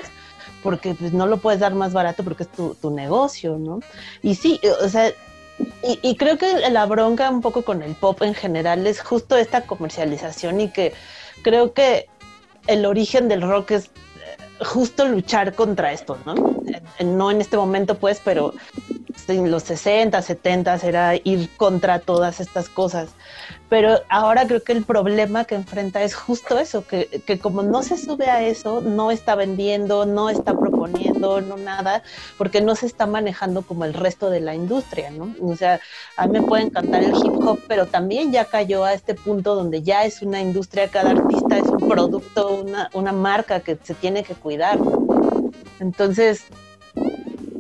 porque pues, no lo puedes dar más barato porque es tu, tu negocio, ¿no? Y sí, o sea, y, creo que la bronca un poco con el pop en general es justo esta comercialización y que creo que el origen del rock es eh, justo luchar contra esto, ¿no? No en este momento, pues, pero en los 60, 70 era ir contra todas estas cosas. Pero ahora creo que el problema que enfrenta es justo eso, que, que como no se sube a eso, no está vendiendo, no está proponiendo, no nada, porque no se está manejando como el resto de la industria, ¿no? O sea, a mí me puede encantar el hip hop, pero también ya cayó a este punto donde ya es una industria, cada artista es un producto, una, una marca que se tiene que cuidar. Entonces,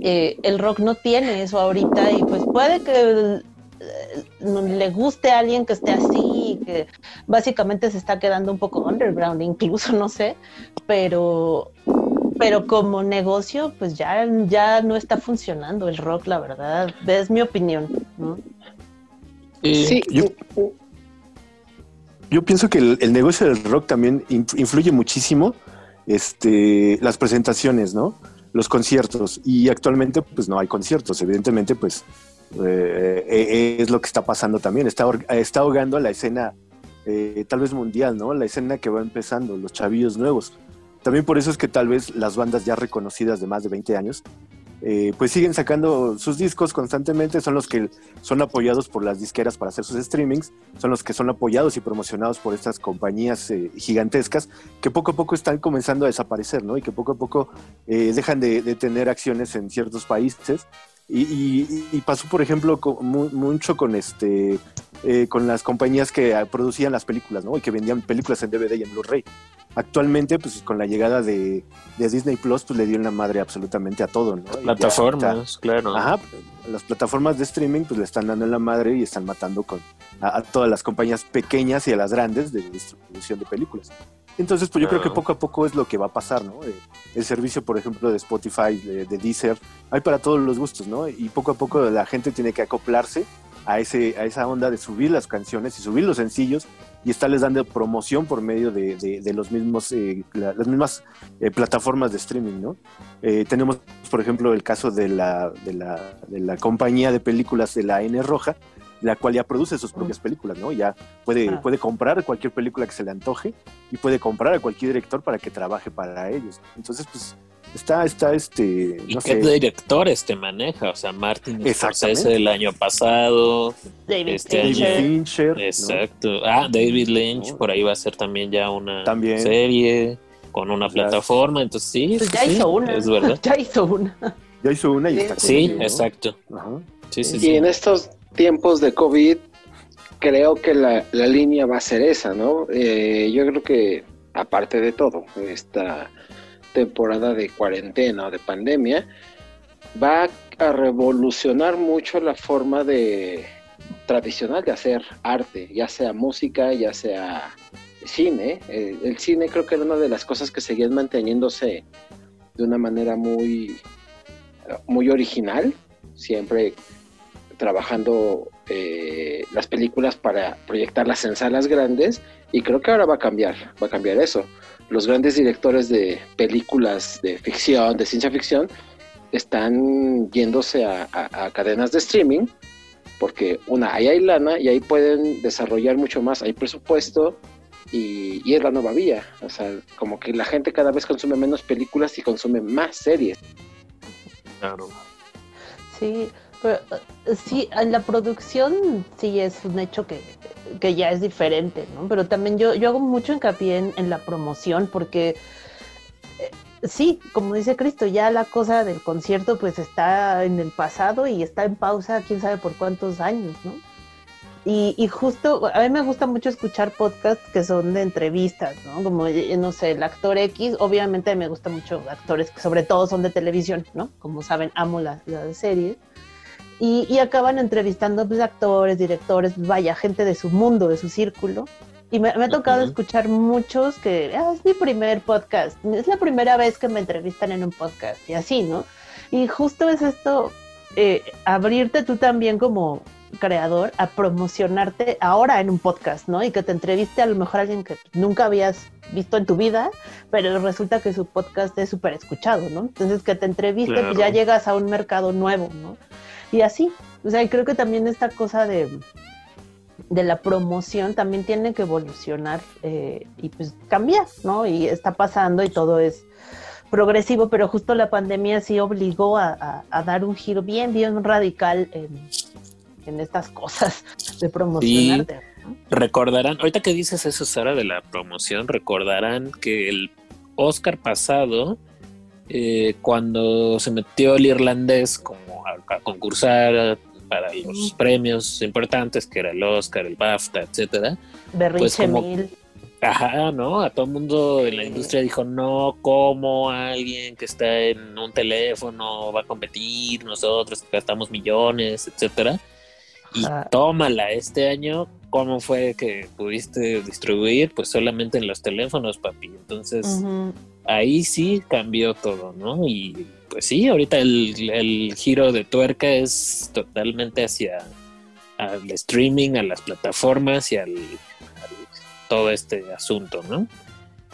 eh, el rock no tiene eso ahorita y pues puede que le guste a alguien que esté así, y que básicamente se está quedando un poco underground, incluso, no sé, pero, pero como negocio, pues ya, ya no está funcionando el rock, la verdad, es mi opinión, ¿no? Eh, Sí, yo- Yo pienso que el, el negocio del rock también inf- influye muchísimo este, las presentaciones, ¿no? Los conciertos. Y actualmente, pues no hay conciertos. Evidentemente, pues eh, eh, es lo que está pasando también. Está, está ahogando la escena, eh, tal vez mundial, ¿no? La escena que va empezando, los chavillos nuevos. También por eso es que tal vez las bandas ya reconocidas de más de 20 años, pues siguen sacando sus discos constantemente, son los que son apoyados por las disqueras para hacer sus streamings, son los que son apoyados y promocionados por estas compañías gigantescas que poco a poco están comenzando a desaparecer, ¿no? Y que poco a poco dejan de, de tener acciones en ciertos países. Y, y- y pasó, por ejemplo, con- mucho con este eh, con las compañías que ah, producían las películas, ¿no? Y que vendían películas en DVD y en Blu-ray. Actualmente, pues con la llegada de, de Disney Plus, pues le dio una madre absolutamente a todo, ¿no? Ya plataformas, claro. Ajá, las plataformas de streaming pues le están dando en la madre y están matando con a, a todas las compañías pequeñas y a las grandes de distribución de películas. Entonces, pues yo creo que poco a poco es lo que va a pasar, ¿no? Eh, El servicio, por ejemplo, de Spotify, de, de Deezer, hay para todos los gustos, ¿no? Y poco a poco la gente tiene que acoplarse a, ese, a esa onda de subir las canciones y subir los sencillos y estarles dando promoción por medio de, de- de los mismos, eh, la- las mismas eh, plataformas de streaming, ¿no? Eh, tenemos, por ejemplo, el caso de la, de, la, de la compañía de películas de la N Roja, la cual ya produce sus propias películas, ¿no? Ya puede, Ah. puede comprar cualquier película que se le antoje y puede comprar a cualquier director para que trabaje para ellos. Entonces, pues, está, está este, ¿Y no qué sé, directores te maneja? O sea, Martin Exactamente. Scorsese el año pasado. David Este David Fincher. Fincher, ¿no? Exacto. Ah, David Lynch, No. por ahí va a ser también ya una También. serie con una plataforma. Entonces, sí, Pues sí, ya sí, hizo una. Es verdad. <laughs> Ya hizo una. Ya hizo una y Sí. está Sí, con- ¿no? exacto. Ajá. Sí, sí, Y sí. en estos tiempos de COVID, creo que la, la línea va a ser esa, ¿no? Eh, yo creo que, aparte de todo, esta temporada de cuarentena o de pandemia, va a revolucionar mucho la forma de tradicional de hacer arte, ya sea música, ya sea cine. Eh, el cine creo que era una de las cosas que seguían manteniéndose de una manera muy, muy original, siempre trabajando eh, las películas para proyectarlas en salas grandes y creo que ahora va a cambiar, va a cambiar eso. Los grandes directores de películas de ficción, de ciencia ficción, están yéndose a, a- a cadenas de streaming porque una, ahí hay lana y ahí pueden desarrollar mucho más, hay presupuesto y, y es la nueva vía. O sea, como que la gente cada vez consume menos películas y consume más series. Claro. Sí, pero eh, sí, en la producción sí es un hecho que, que ya es diferente, ¿no? Pero también yo, yo hago mucho hincapié en, en la promoción porque eh, sí, como dice Cristo, ya la cosa del concierto pues está en el pasado y está en pausa quién sabe por cuántos años, ¿no? Y, justo, a mí me gusta mucho escuchar podcasts que son de entrevistas, ¿no? Como, eh, no sé, el actor X, obviamente me gusta mucho actores que sobre todo son de televisión, ¿no? Como saben, amo las la series. Y, y acaban entrevistando pues, actores, directores, vaya, gente de su mundo, de su círculo. Y me, me ha tocado Ujú. escuchar muchos que "Ah, es mi primer podcast, es la primera vez que me entrevistan en un podcast y así, ¿no? Y justo es esto, eh, abrirte tú también como creador a promocionarte ahora en un podcast, ¿no? Y que te entreviste a lo mejor alguien que nunca habías visto en tu vida, pero resulta que su podcast es súper escuchado, ¿no? Entonces que te entreviste, pues ya Claro. llegas a un mercado nuevo, ¿no? Y así, o sea, y creo que también esta cosa de, de la promoción también tiene que evolucionar eh, y pues cambiar, ¿no? Y está pasando y todo es progresivo, pero justo la pandemia sí obligó a, a- a dar un giro bien, bien radical en, en estas cosas de promocionarte. ¿no? Recordarán, ahorita que dices eso, Sara, de la promoción, recordarán que el Oscar pasado, eh, cuando se metió el irlandés como a, a concursar para los premios importantes, que era el Oscar, el BAFTA, etcétera, Berrinche Pues como- mil. Ajá, ¿no? A todo el mundo en la industria dijo, no, ¿cómo alguien que está en un teléfono va a competir? Nosotros que gastamos millones, etcétera. Y tómala, este año, ¿cómo fue que pudiste distribuir? Pues solamente en los teléfonos, papi. Entonces. Ahí sí cambió todo, ¿no? Y pues sí, ahorita el, el giro de tuerca es totalmente hacia al streaming, a las plataformas y al, al- todo este asunto, ¿no?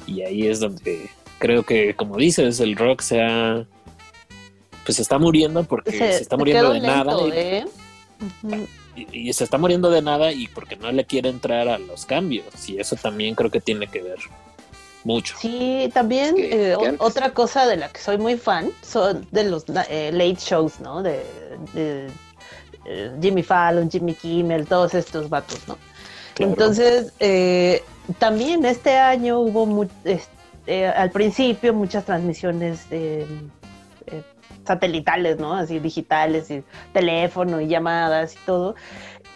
Y ahí es donde creo que, como dices, el rock se ha... Pues se está muriendo porque se, está muriendo de lento, nada. y- ¿eh? Y se está muriendo de nada y porque no le quiere entrar a los cambios. Y eso también creo que tiene que ver mucho. Sí, también que- eh, que otra cosa de la que soy muy fan son de los eh, late shows, ¿no? De, de, eh, Jimmy Fallon, Jimmy Kimmel, todos estos vatos, ¿no? Claro. Entonces, eh, también este año hubo mu- este, al principio muchas transmisiones satelitales, ¿no? Así digitales, y teléfono y llamadas y todo.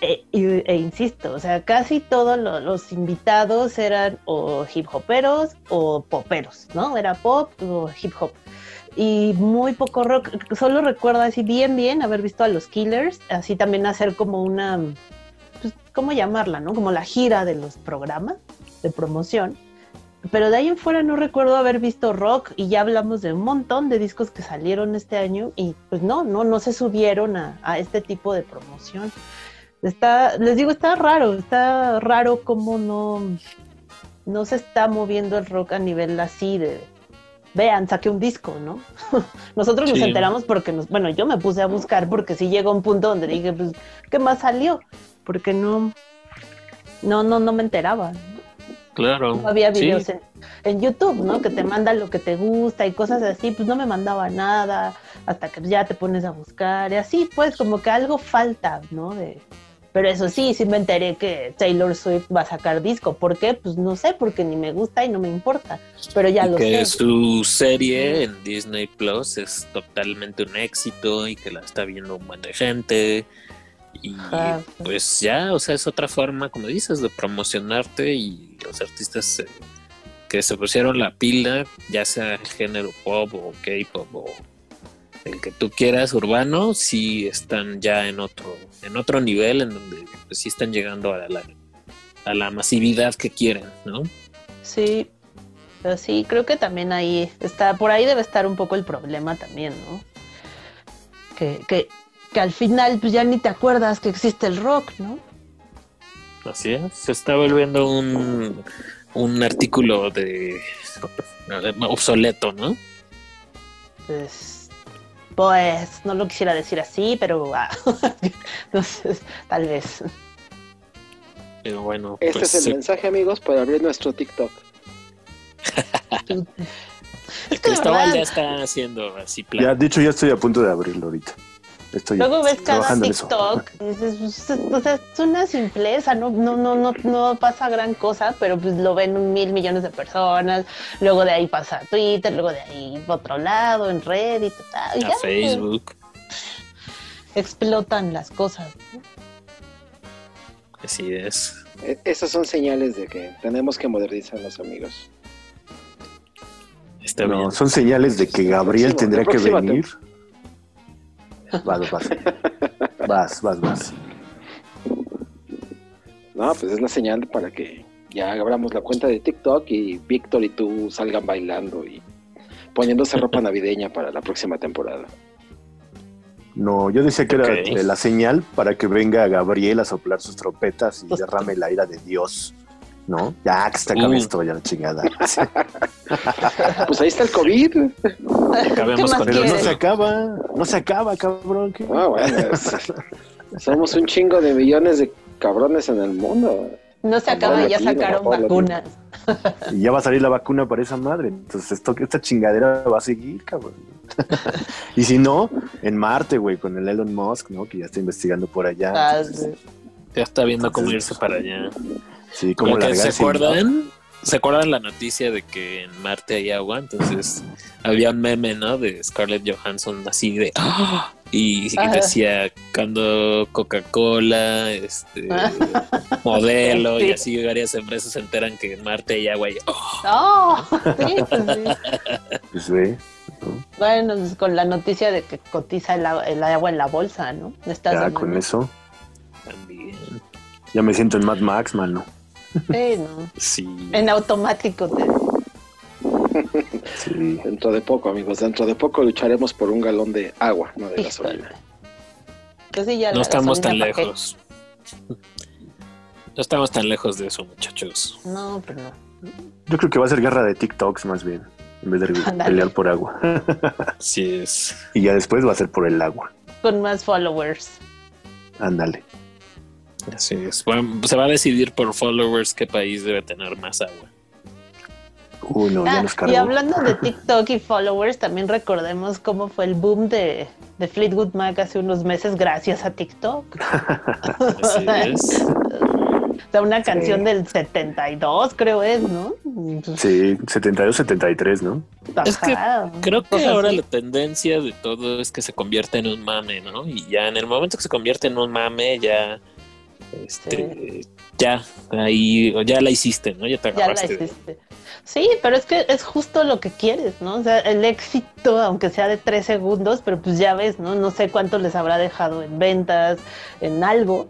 E, y- e insisto, o sea, casi todos lo- los invitados eran o hip hoperos o poperos, ¿no? Era pop o hip hop. Y muy poco rock. Solo recuerdo así bien, bien haber visto a los Killers, así también hacer como una, pues, ¿cómo llamarla, no? Como la gira de los programas de promoción. Pero de ahí en fuera no recuerdo haber visto rock y ya hablamos de un montón de discos que salieron este año y pues no, no, no se subieron a, a este tipo de promoción. Está, les digo, está raro, está raro como no, no se está moviendo el rock a nivel así de, vean, saqué un disco, ¿no? <laughs> Nosotros nos enteramos porque, nos, bueno, yo me puse a buscar porque sí llegó un punto donde dije, pues, ¿qué más salió? Porque no, no, no, no me enteraba. Claro. No había Sí, videos en, en YouTube, ¿no? Que te mandan lo que te gusta y cosas así, pues no me mandaba nada hasta que ya te pones a buscar y así, pues como que algo falta, ¿no? De, pero eso sí, sí me enteré que Taylor Swift va a sacar disco. ¿Por qué? Pues no sé, porque ni me gusta y no me importa. Pero ya y lo que sé. su serie en Disney Plus es totalmente un éxito y que la está viendo un buen de gente. Y Ajá. pues ya, o sea, es otra forma, como dices, de promocionarte y los artistas eh, que se pusieron la pila, ya sea el género pop o K-pop o el que tú quieras urbano, sí están ya en otro, en otro nivel en donde pues sí están llegando a la, a la masividad que quieren, ¿no? Sí, pero sí, creo que también ahí está, por ahí debe estar un poco el problema también, ¿no? Que, que, que al final pues ya ni te acuerdas que existe el rock, ¿no? Así es, se está volviendo un, un artículo de obsoleto, ¿no? Pues, pues no lo quisiera decir así, pero ah, <laughs> entonces tal vez. Pero bueno, Este pues, es el eh, mensaje, amigos, para abrir nuestro TikTok. <laughs> Es que de Cristóbal verdad, ya está haciendo así plan. Ya, de hecho, ya estoy a punto de abrirlo ahorita. Estoy Luego ves cada. TikTok, y dices, pues, es- o sea, es una simpleza, no, no, no, no, no pasa gran cosa, pero pues lo ven mil millones de personas, luego de ahí pasa a Twitter, luego de ahí a otro lado, en Reddit, tal, y a ya, Facebook. explotan las cosas. ¿no? Así es. E- Esas son señales de que tenemos que modernizarnos, amigos. Está No, bien. son señales de que Gabriel Próximo, tendría que venir. Vas, vas. Vas, vas, vas. No, pues es la señal para que ya abramos la cuenta de TikTok y Víctor y tú salgan bailando y poniéndose ropa navideña para la próxima temporada. No, yo decía que era la señal para que venga Gabriel a soplar sus trompetas y <laughs> derrame la ira de Dios. ¿No? Ya, que se acabe Uh. esto, ya la chingada. <laughs> Pues ahí está el COVID. Acabemos con Pero no se acaba, no se acaba, cabrón. ¿qué? Ah, bueno, es- somos un chingo de millones de cabrones en el mundo. No se acaba, ya latino, sacaron vacunas. Y ya va a salir la vacuna para esa madre. Entonces, esto, esta chingadera va a seguir, cabrón. <laughs> y si no, en Marte, güey, con el Elon Musk, ¿no? Que ya está investigando por allá. Ah, Entonces, Ya está viendo cómo irse para allá. Sí, como largarse ¿Se acuerdan? ¿Se acuerdan la noticia de que en Marte hay agua? Entonces había un meme, ¿no? De Scarlett Johansson así de... ¡Ah! Y, y decía, cuando Coca-Cola, este, <laughs> modelo y Sí. así varias empresas se enteran que en Marte hay agua y... ¡oh! No, <laughs> sí, pues sí. <laughs> Pues ve, ¿no? Bueno, pues con la noticia de que cotiza el, agua- el agua en la bolsa, ¿no? Esta Ya con eso, También. Ya me siento en Mad Max, mano. Sí, ¿no? Sí. En automático. te- Sí. Dentro de poco, amigos, dentro de poco lucharemos por un galón de agua, no de gasolina. Sí, ya No la estamos tan lejos. No estamos tan lejos de eso, muchachos. No, pero no. Yo creo que va a ser guerra de TikToks más bien, en vez de <laughs> pelear por agua. Así es. y ya después va a ser por el agua. Con más followers. Ándale. Así es. Bueno, se va a decidir por followers qué país debe tener más agua. Uy, no, ya Ah, nos y hablando de <laughs> TikTok y followers, también recordemos cómo fue el boom de, de Fleetwood Mac hace unos meses gracias a TikTok. Así es. O sea, una canción del 72, creo es, ¿no? Sí, 72, 73, ¿no? Es que ajá, Creo que ahora así. la tendencia de todo es que se convierte en un mame, ¿no? Y ya en el momento que se convierte en un mame, ya. Este. Ya, ahí. Ya la hiciste, ¿no? Ya te Ya la agarraste. hiciste. Sí, pero es que es justo lo que quieres, ¿no? O sea, el éxito, aunque sea de tres segundos, pero pues ya ves, ¿no? No sé cuánto les habrá dejado en ventas, en algo,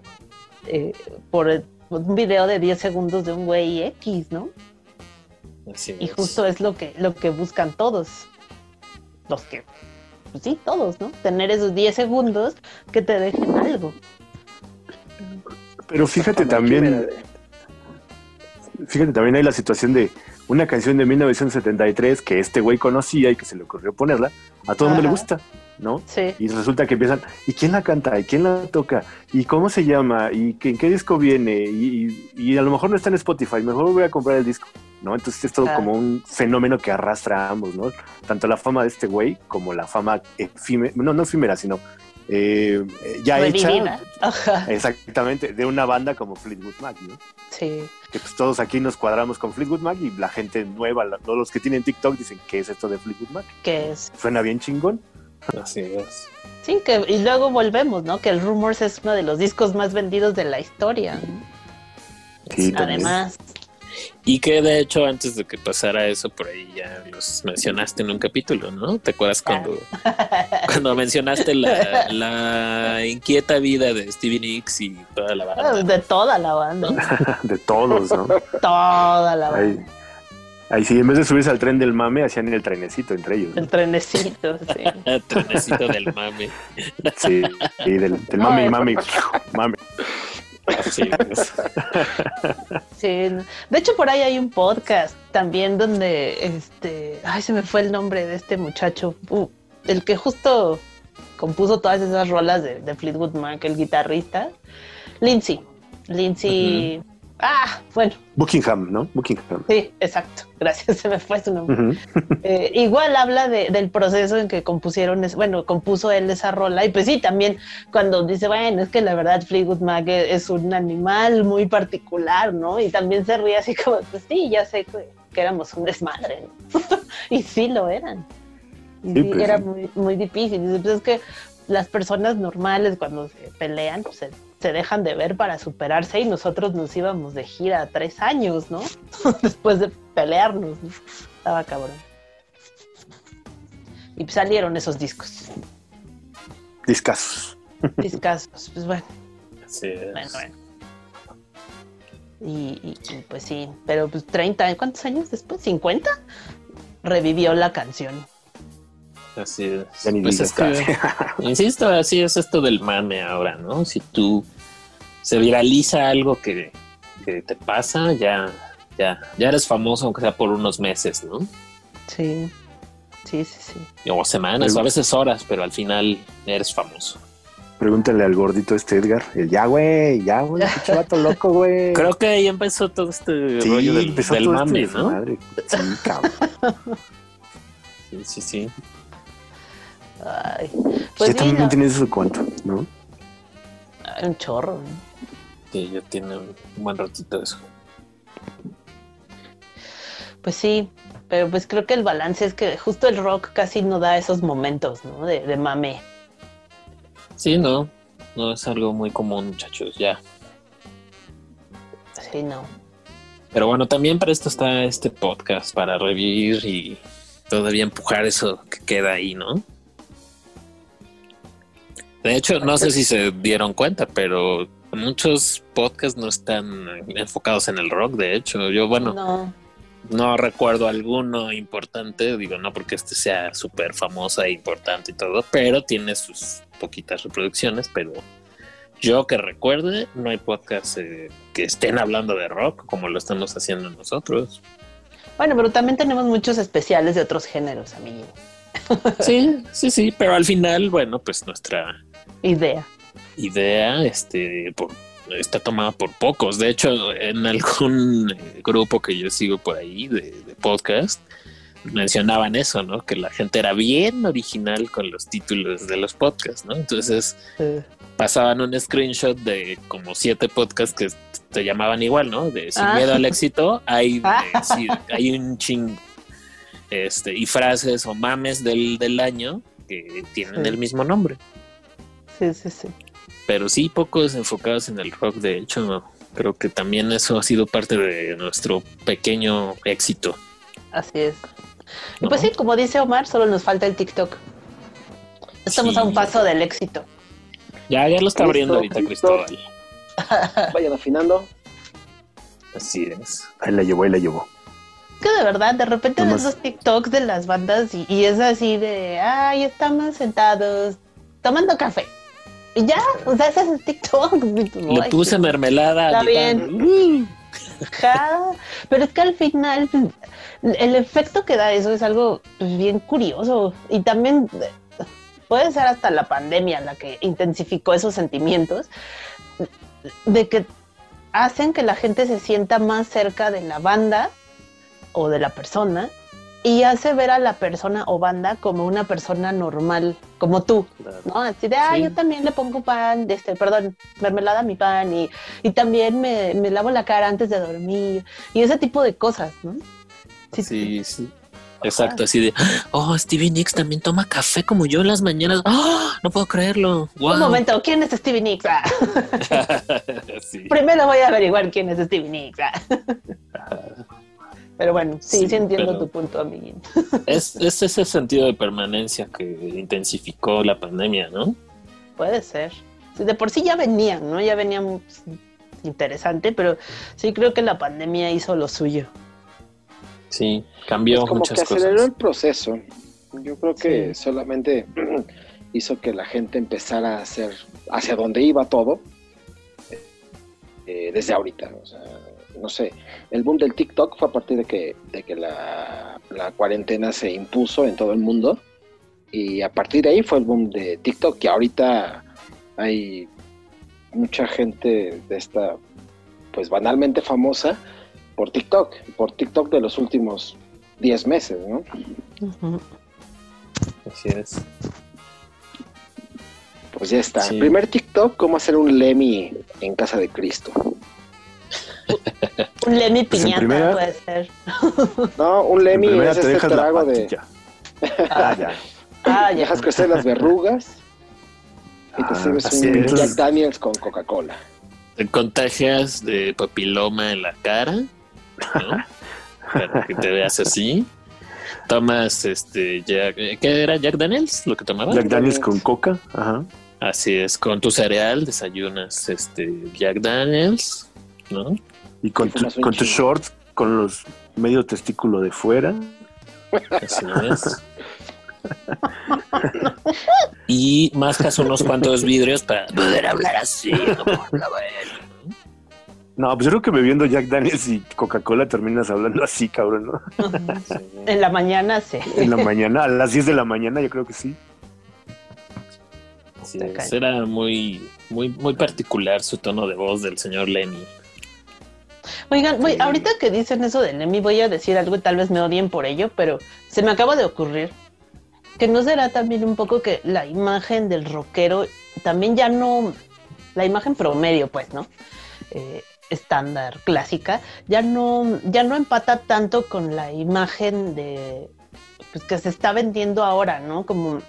eh, por un video de 10 segundos de un güey X, ¿no? Así Y es. justo es lo que, lo que buscan todos. Los que, pues sí, todos, ¿no? Tener esos 10 segundos que te dejen algo. Pero fíjate también, fíjate también hay la situación de una canción de 1973 que este güey conocía y que se le ocurrió ponerla, a todo el mundo le gusta, ¿no? Sí. Y resulta que empiezan, ¿y quién la canta? ¿Y quién la toca? ¿Y cómo se llama? ¿Y en qué disco viene? Y, y- y a lo mejor no está en Spotify, mejor voy a comprar el disco, ¿no? Entonces es todo Ah. como un fenómeno que arrastra a ambos, ¿no? Tanto la fama de este güey como la fama efímera, no, no efímera, sino eh, ya hecha, exactamente, de una banda como Fleetwood Mac, ¿no? Sí. Que pues todos aquí nos cuadramos con Fleetwood Mac y la gente nueva, la- todos los que tienen TikTok dicen, ¿qué es esto de Fleetwood Mac? Que es. Suena bien chingón. Así es. Sí, que, y luego volvemos, ¿no? Que el Rumors es uno de los discos más vendidos de la historia. ¿no? Sí, también. Y que de hecho antes de que pasara eso por ahí ya los mencionaste en un capítulo, ¿no? ¿Te acuerdas cuando, cuando mencionaste la, la inquieta vida de Stevie Nicks y toda la banda? de toda la banda. <laughs> de todos, ¿no? Toda la Ahí, banda. ahí sí, en vez de subirse al tren del mame, hacían el trenecito entre ellos. ¿no? El trenecito, sí. <laughs> Trenecito del mame. Sí, y del, del mame mame, mame. <laughs> Sí, pues. Sí, de hecho por ahí hay un podcast también donde este, ay, se me fue el nombre de este muchacho, uh, el que justo compuso todas esas rolas de, de Fleetwood Mac, el guitarrista, Lindsay, Lindsay, ah, bueno, Buckingham, ¿no? Buckingham. sí, exacto, <laughs> gracias, se me fue su nombre. <laughs> Eh, igual habla de- del proceso en que compusieron, es- bueno, compuso él esa rola y pues sí, también cuando dice, bueno, es que la verdad Fleetwood Mac e- es un animal muy particular, ¿no? Y también se ríe así como, pues sí, ya sé que, que éramos un desmadre, ¿no? <laughs> y sí lo eran. Y Sí, sí, pues, era sí. muy, muy difícil. Dice, pues es que las personas normales cuando se pelean, pues se, se dejan de ver para superarse y nosotros nos íbamos de gira tres años, ¿no? <laughs> Después de pelearnos, ¿no? Estaba cabrón. Y pues salieron esos discos. Discazos. Discazos. Pues bueno, Así es. bueno, bueno. Y, y- y, pues sí, pero pues 30, ¿cuántos años después? ¿50? Revivió la canción. Así es. Pues es que, insisto, así es esto del mame ahora, ¿no? Si tú se viraliza algo que, que te pasa, ya, ya, ya eres famoso, aunque sea por unos meses, ¿no? Sí, sí, sí, sí. O semanas, o a veces horas, pero al final eres famoso. Pregúntale al gordito este Edgar. el, ya, güey, ya, güey, pinche <laughs> vato loco, güey. Creo que ahí empezó todo este sí, rollo del, empezó del todo este mame, ¿no? desmadre. Sí, cabrón. Sí, sí, sí. Ay, ya pues sí, también no, tienes eso cuánto, ¿no? un chorro. ¿no? Sí, ya tiene un buen ratito eso. Pues sí, pero pues creo que el balance es que justo el rock casi no da esos momentos, ¿no? De, de mame. Sí, no, no es algo muy común, muchachos, ya. Sí, no. Pero bueno, también para esto está este podcast, para revivir y todavía empujar eso que queda ahí, ¿no? De hecho, no sé si se dieron cuenta, pero muchos podcasts no están enfocados en el rock, de hecho. Yo, bueno, No. no recuerdo alguno importante, digo, no porque este sea súper famosa e importante y todo, pero tiene sus poquitas reproducciones, pero yo que recuerde, no hay podcasts eh, que estén hablando de rock como lo estamos haciendo nosotros. Bueno, pero también tenemos muchos especiales de otros géneros, amigo. Sí, sí, sí, pero al final, bueno, pues nuestra Idea. Idea este, por- está tomada por pocos. De hecho, en algún eh, grupo que yo sigo por ahí de, de podcast, mencionaban eso, ¿no? Que la gente era bien original con los títulos de los podcasts, ¿no? Entonces Eh, pasaban un screenshot de como siete podcasts que te llamaban igual, ¿no? De Sin Ah. miedo al éxito, hay, <laughs> Ah. de- sí, hay un ching este, y frases o mames del, del año que tienen Sí. el mismo nombre. sí, sí, sí. Pero sí, pocos enfocados en el rock, de hecho, creo que también eso ha sido parte de nuestro pequeño éxito. Así es. Y ¿no? pues sí, como dice Omar, solo nos falta el TikTok. Estamos Sí. a un paso del éxito. Ya, ya lo está abriendo ahorita. Cristóbal. <laughs> Vayan afinando. Así es. Ahí la llevó, ahí la llevó. que de verdad, de repente ves los TikToks de las bandas y, y es así de, ay, estamos sentados tomando café. Y ya, o sea, ese es el TikTok. <laughs> Le Ay, puse mermelada. Está. Ajá. Pero es que al final, pues, el efecto que da eso es algo pues, bien curioso. Y también eh, puede ser hasta la pandemia la que intensificó esos sentimientos de que hacen que la gente se sienta más cerca de la banda o de la persona y hace ver a la persona o banda como una persona normal, como tú, Claro. ¿no? Así de, ah, Sí. yo también le pongo pan, de este, perdón, mermelada a mi pan y, y también me, me lavo la cara antes de dormir y ese tipo de cosas, ¿no? Sí, Sí, sí. Exacto, así de, oh, Stevie Nicks también toma café como yo en las mañanas. ¡Ah! no puedo creerlo. Wow. Un momento, ¿quién es Stevie Nicks? Ah, <laughs> sí. primero voy a averiguar quién es Stevie Nicks. ah. Pero bueno, sí, sí, Sí, entiendo tu punto, amiguín. <laughs> Es, es ese sentido de permanencia que intensificó la pandemia, ¿no? Puede ser. De por sí ya venían, ¿no? Ya venían pues, interesante, pero sí creo que la pandemia hizo lo suyo. Sí, cambió Es como muchas que aceleró cosas. el proceso. Yo creo que Sí. solamente <clears throat> hizo que la gente empezara a hacer hacia dónde iba todo eh, desde ahorita. O sea, no sé, el boom del TikTok fue a partir de que, de que la, la cuarentena se impuso en todo el mundo. Y a partir de ahí fue el boom de TikTok, que ahorita hay mucha gente de esta, pues banalmente famosa por TikTok, por TikTok de los últimos 10 meses, ¿no? Ujú. Así es. Pues ya está. Sí. Primer TikTok, cómo hacer un Lemmy en casa de Cristo. Un Lemmy Pues piñata primera- puede ser. <laughs> No, un Lemmy es te este dejas la trago de... Ah, ya. Ah, ya. Dejas crecer las verrugas y te Ah, sirves un es. Jack Daniels con Coca-Cola. Te contagias de papiloma en la cara, ¿no? <laughs> Para que te veas así. Tomas este Jack, ¿qué era Jack Daniels? Lo que tomaba. Jack Daniels con coca. Ajá. Así es, con tu cereal desayunas este Jack Daniels, ¿no? Y con tu, con tu short, con los medio testículo de fuera. Así es. Y mascas unos cuantos vidrios para poder hablar así. como la buena, ¿no? Pues yo creo que bebiendo Jack Daniels y Coca-Cola terminas hablando así, cabrón, ¿no? <laughs> En la mañana sí. En la mañana, a las 10 de la mañana, yo creo que sí. Cae. Era muy, muy, muy particular su tono de voz del señor Lenny. Oigan, voy- Sí. ahorita que dicen eso de Lemmy, voy a decir algo y tal vez me odien por ello, pero se me acaba de ocurrir que no será también un poco que la imagen del rockero también ya no, la imagen promedio, pues, ¿no? Eh, estándar, clásica, ya no, ya no empata tanto con la imagen de pues, que se está vendiendo ahora, ¿no? Como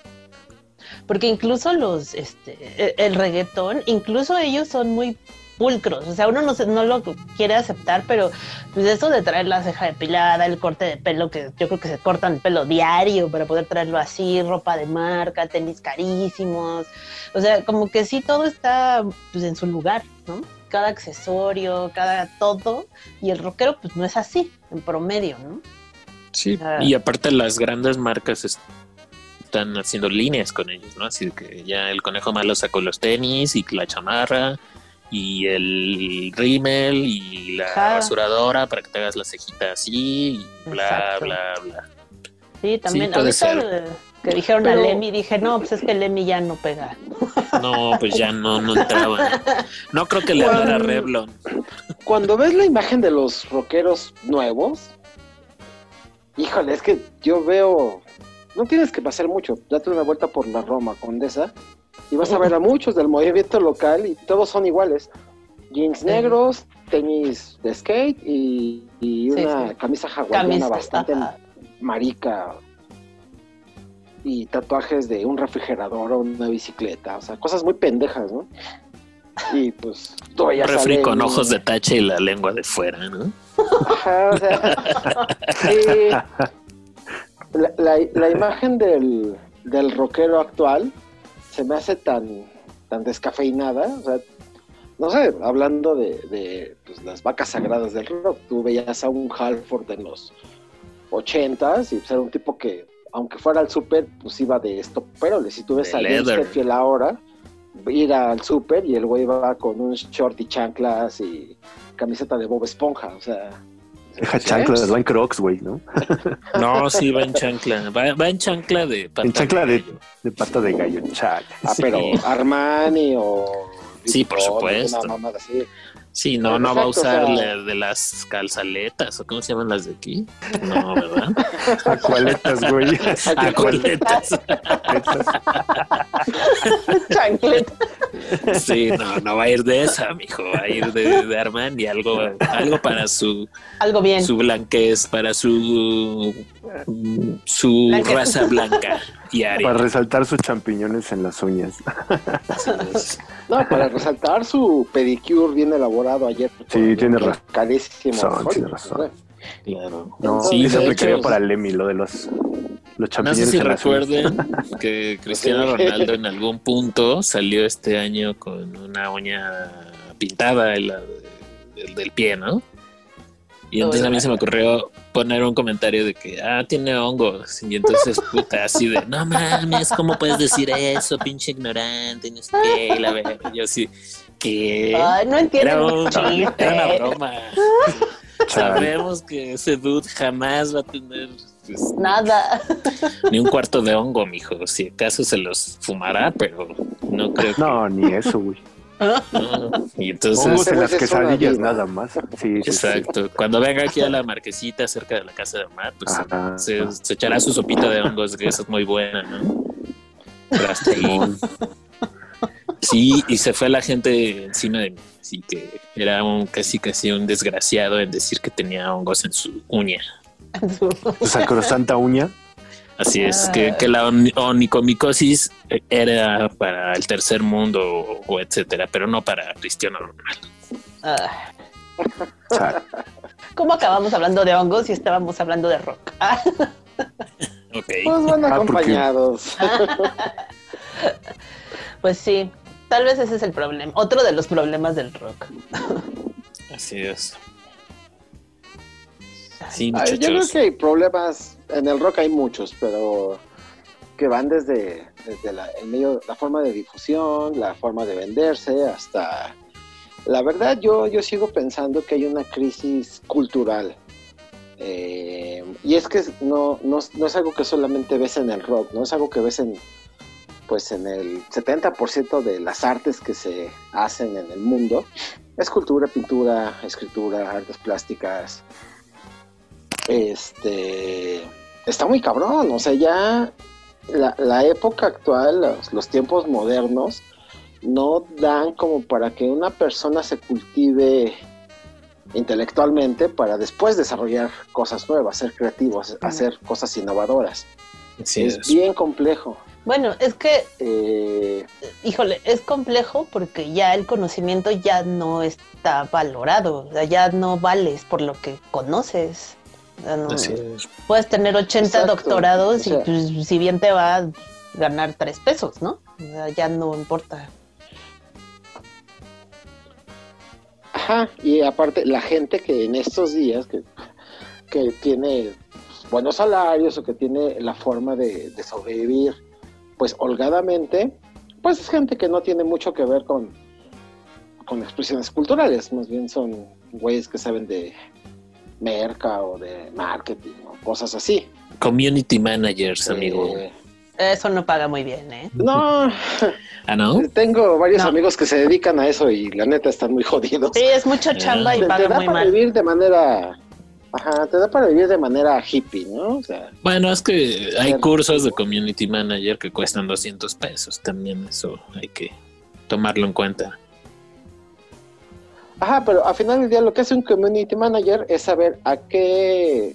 porque incluso los, este, e- el reggaetón, incluso ellos son muy pulcros, o sea, uno no, se- no lo quiere aceptar, pero pues eso de traer la ceja depilada, el corte de pelo, que yo creo que se cortan el pelo diario para poder traerlo así, ropa de marca, tenis carísimos, o sea, como que sí todo está pues en su lugar, ¿no? Cada accesorio, cada todo, y el rockero pues no es así, en promedio, ¿no? Sí. Ah. Y aparte las grandes marcas es- están haciendo líneas con ellos, ¿no? Así que ya el conejo malo sacó los tenis y la chamarra y el rímel y la basuradora para que te hagas la cejita así y bla, Exacto. bla, bla. Sí, también. puede Ahorita ser. que dijeron Pero- a Lemmy, dije, no, pues es que Lemmy ya no pega. <laughs> No, pues ya no, no entraba. No creo que le hablara Revlon. Cuando ves la imagen de los rockeros nuevos, híjole, es que yo veo, no tienes que pasar mucho, date una vuelta por la Roma Condesa y vas a ver a muchos del movimiento local y todos son iguales. Jeans Sí. negros, tenis de skate y, y una sí. camisa hawaiana Camisa. bastante ajá. marica y tatuajes de un refrigerador o una bicicleta, o sea, cosas muy pendejas, ¿no? Y pues tú Un veías a refri con ojos de tache y la lengua de fuera, ¿no? Ajá, o sea, <laughs> sí. La, la- la imagen del, del rockero actual se me hace tan, tan descafeinada, o sea, no sé, hablando de, de, pues, las vacas sagradas del rock, tú veías a un Halford en los ochentas y pues, era un tipo que, aunque fuera al súper, pues iba de esto, pero si tú ves De a. Hetfield ahora, ir al súper y el güey va con un short y chanclas y camiseta de Bob Esponja, o sea... Deja ¿sí? chanclas, va en crocs, güey, ¿no? <laughs> No, sí, va en chancla. Va, va en chancla de pata En chancla de, gallo. de pata de gallo, chac. Ah, pero Sí, Armani o... por Vuitton, supuesto. Una mamada así. Sí, no, no va a usar o sea- la de las calzaletas, o cómo se llaman las de aquí. No, ¿verdad? <laughs> Acualetas, güey. <laughs> Acualetas. <laughs> Chancleta. Sí, no, no va a ir de esa, mijo. Va a ir de, de Armani, algo, algo para su, Algo bien. su blanquez, para su, su Blanquez. raza blanca y Para aria. resaltar sus champiñones en las uñas. No, para resaltar su pedicure bien elaborado ayer. Sí, tiene razón. Carísimo. Razón, tiene razón. Claro. No, Sí, de aplicaría hecho, para Lemmy, lo de los, los No champiñones sé si recuerden <laughs> que Cristiano Ronaldo en algún punto salió este año con una uña pintada en la- del, pie, ¿no? Y entonces a mí se me ocurrió poner un comentario de que, ah, tiene hongos. Y entonces, puta, así de, no mames, ¿cómo puedes decir eso, pinche ignorante? No sé qué, y la verga. Y yo así, ¿qué? Ay, no un- chiste. era una broma. <laughs> Sabemos que ese dude jamás va a tener pues, Nada. ni un cuarto de hongo, mijo. Si acaso se los fumará, pero no creo que. No, ni eso, güey. no. Y entonces, Hongos en las quesadillas, nada más. Sí, sí, sí. exacto. Cuando venga aquí a la marquesita cerca de la casa de Omar, pues Ajá. se, se echará su sopita de hongos, que esa es muy buena, ¿no? Pero hasta ahí. Sí, y se fue la gente encima de mí. Así que era un casi casi un desgraciado en decir que tenía hongos en su uña. <laughs> Su sacrosanta uña. Así es, que, que la oni- onicomicosis era para el tercer mundo o, o etcétera, pero no para Cristiano Ronaldo. Ah. ¿Cómo acabamos hablando de hongos y estábamos hablando de rock? Ah, Ok. Pues van Ah, porque- acompañados. <laughs> pues sí, tal vez ese es el problema. Otro de los problemas del rock. Así es. Sí, Ay, yo creo que hay problemas, en el rock hay muchos, pero que van desde, desde la, el medio, la forma de difusión, la forma de venderse, hasta... La verdad, yo, yo sigo pensando que hay una crisis cultural. Eh, y es que no, no, no es algo que solamente ves en el rock, no es algo que ves en, pues en el 70% de las artes que se hacen en el mundo. Escultura, pintura, escritura, artes plásticas, este está muy cabrón, o sea, ya la, la época actual, los, los tiempos modernos, no dan como para que una persona se cultive intelectualmente para después desarrollar cosas nuevas, ser creativos, hacer cosas innovadoras. Es. bien complejo. Bueno, es que, Eh, híjole, es complejo porque ya el conocimiento ya no está valorado, o sea, ya no vales por lo que conoces. O sea, no- Así es. puedes tener 80 Exacto, doctorados o sea- y pues, si bien te va a ganar tres pesos, ¿no? O sea, ya no importa. Ajá, y aparte la gente que en estos días que, que tiene buenos salarios o que tiene la forma de, de sobrevivir pues holgadamente, pues es gente que no tiene mucho que ver con, con expresiones culturales, más bien son güeyes que saben de merca o de marketing o cosas así. Community managers, amigo. Eh, Eso no paga muy bien, ¿eh? no, <laughs> ah, ¿no? tengo varios No. amigos que se dedican a eso y la neta están muy jodidos. Sí, es mucha chamba y te, te paga da muy para mal. vivir de manera ajá te da para vivir de manera hippie no o sea Bueno, es que hay cursos de community manager que cuestan 200 pesos. También eso hay que tomarlo en cuenta. ajá pero al final del día lo que hace un community manager es saber a qué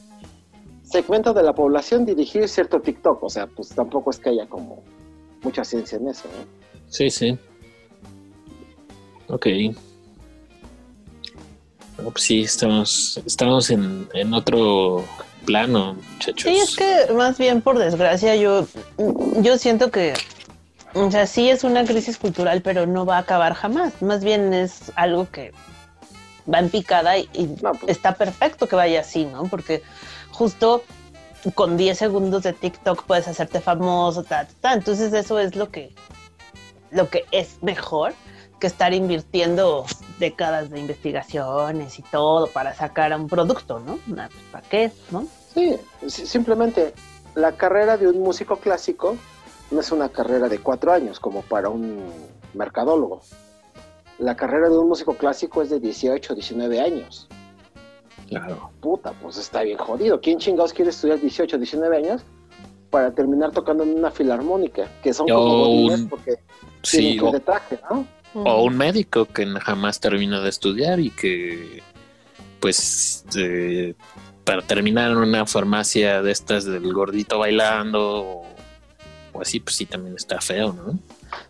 segmento de la población dirigir cierto TikTok o sea pues tampoco es que haya como mucha ciencia en eso ¿no? Sí, sí. Ok. No, pues sí, estamos, estamos en, en otro plano, muchachos. Sí, es que más bien por desgracia yo, yo siento que, o sea, sí es una crisis cultural, pero no va a acabar jamás. Más bien es algo que va en picada y, y No, pues- está perfecto que vaya así, ¿no? Porque justo con 10 segundos de TikTok puedes hacerte famoso, ta, ta, ta. Entonces eso es lo que lo que es mejor que estar invirtiendo décadas de investigaciones y todo para sacar un producto, ¿no? Una, ¿Para qué? ¿No? Sí, si- simplemente la carrera de un músico clásico no es una carrera de cuatro años como para un mercadólogo. La carrera de un músico clásico es de 18, 19 años. Claro. Puta, pues está bien jodido. ¿Quién chingados quiere estudiar 18, 19 años para terminar tocando en una filarmónica? Que son O como porque Sí, tienen que o, de traje, ¿no? O un médico que jamás termina de estudiar y que, pues, eh, para terminar en una farmacia de estas del gordito bailando o, o así, pues sí, también está feo, ¿no?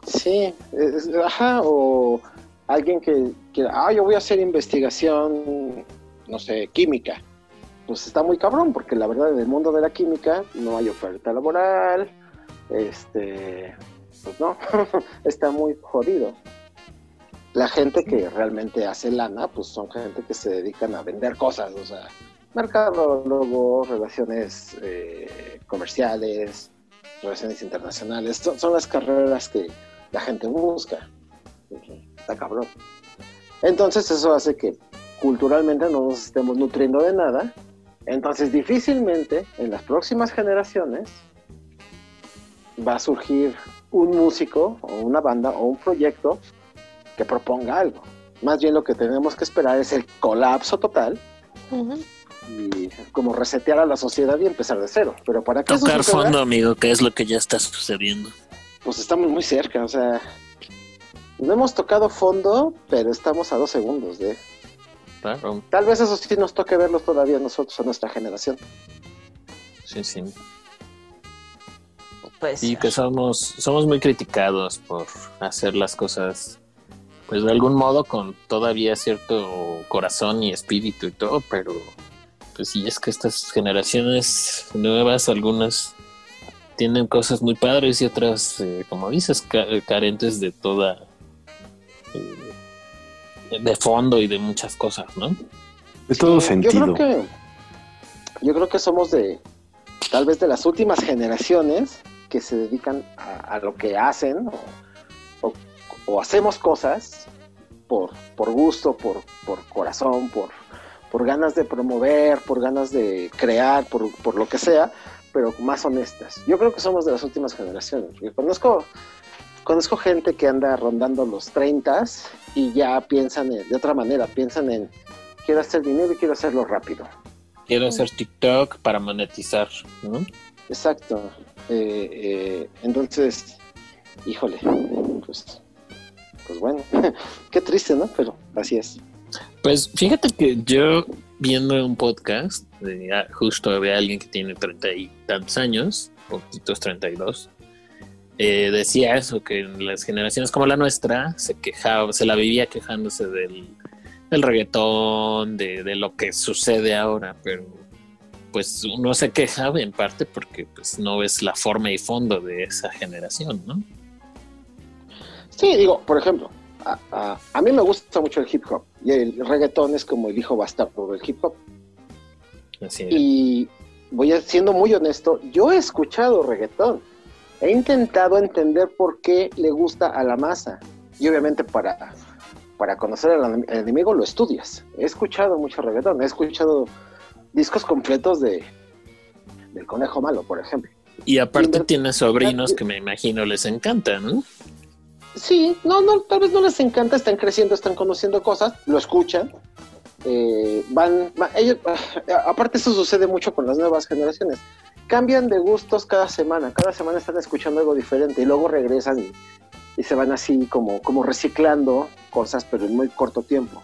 Sí, es- ajá, o alguien que, que, ah, yo voy a hacer investigación, no sé, química. Pues está muy cabrón, porque la verdad en el mundo de la química no hay oferta laboral, este, pues no, <laughs> está muy jodido. La gente que realmente hace lana, pues son gente que se dedican a vender cosas, o sea, mercadólogo, relaciones eh, comerciales, relaciones internacionales, son, son las carreras que la gente busca. Está cabrón. Entonces eso hace que culturalmente no nos estemos nutriendo de nada. Entonces difícilmente en las próximas generaciones va a surgir un músico o una banda o un proyecto que proponga algo. Más bien lo que tenemos que esperar es el colapso total y como resetear a la sociedad y empezar de cero. Pero para que Tocar fondo, amigo, que es lo que ya está sucediendo. pues estamos muy cerca, o sea, no hemos tocado fondo, pero estamos a dos segundos de... Claro, Tal vez eso sí nos toque verlo todavía nosotros, a nuestra generación. sí, sí. Pues Y que somos, somos muy criticados por hacer las cosas, pues de algún modo con todavía cierto corazón y espíritu y todo, pero pues sí es que estas generaciones nuevas, algunas tienen cosas muy padres y otras, eh, como dices, ca- carentes de toda, eh, de fondo y de muchas cosas, ¿no? De todo Sí, sentido. Yo creo que, yo creo que somos de, tal vez de las últimas generaciones que se dedican a, a lo que hacen o, o- hacemos cosas por, por gusto, por, por corazón, por, por ganas de promover, por ganas de crear, por, por lo que sea, pero más honestas. Yo creo que somos de las últimas generaciones. Yo conozco, conozco gente que anda rondando los 30 y ya piensan en- de otra manera, piensan en quiero hacer dinero y quiero hacerlo rápido. Quiero hacer TikTok para monetizar, ¿no? Exacto. Eh, eh, entonces, híjole, pues, pues bueno, <laughs> qué triste, ¿no? Pero así es. Pues fíjate que yo viendo un podcast de ah, justo de alguien que tiene treinta y tantos años, poquitos treinta y dos, eh, decía eso, que en las generaciones como la nuestra se quejaba, se la vivía quejándose del, del reggaetón, de, de lo que sucede ahora, pero pues uno se queja en parte porque pues no ves la forma y fondo de esa generación, ¿no? Sí, digo, por ejemplo, a, a- a mí me gusta mucho el hip hop y el reggaetón es como el hijo bastardo del hip hop. Así Y voy a, siendo muy honesto, yo he escuchado reggaetón. He intentado entender por qué le gusta a la masa. Y obviamente para, para conocer al enem- al enemigo lo estudias. He escuchado mucho reggaetón. He escuchado discos completos de del Conejo Malo, por ejemplo. Y aparte Inver- tiene sobrinos que me imagino les encanta, ¿no? Sí, no, no, tal vez no les encanta, están creciendo, están conociendo cosas, lo escuchan, eh, van, va- ellos, <sighs> aparte eso sucede mucho con las nuevas generaciones, cambian de gustos cada semana, cada semana están escuchando algo diferente y luego regresan y, y se van así como, como reciclando cosas, pero en muy corto tiempo.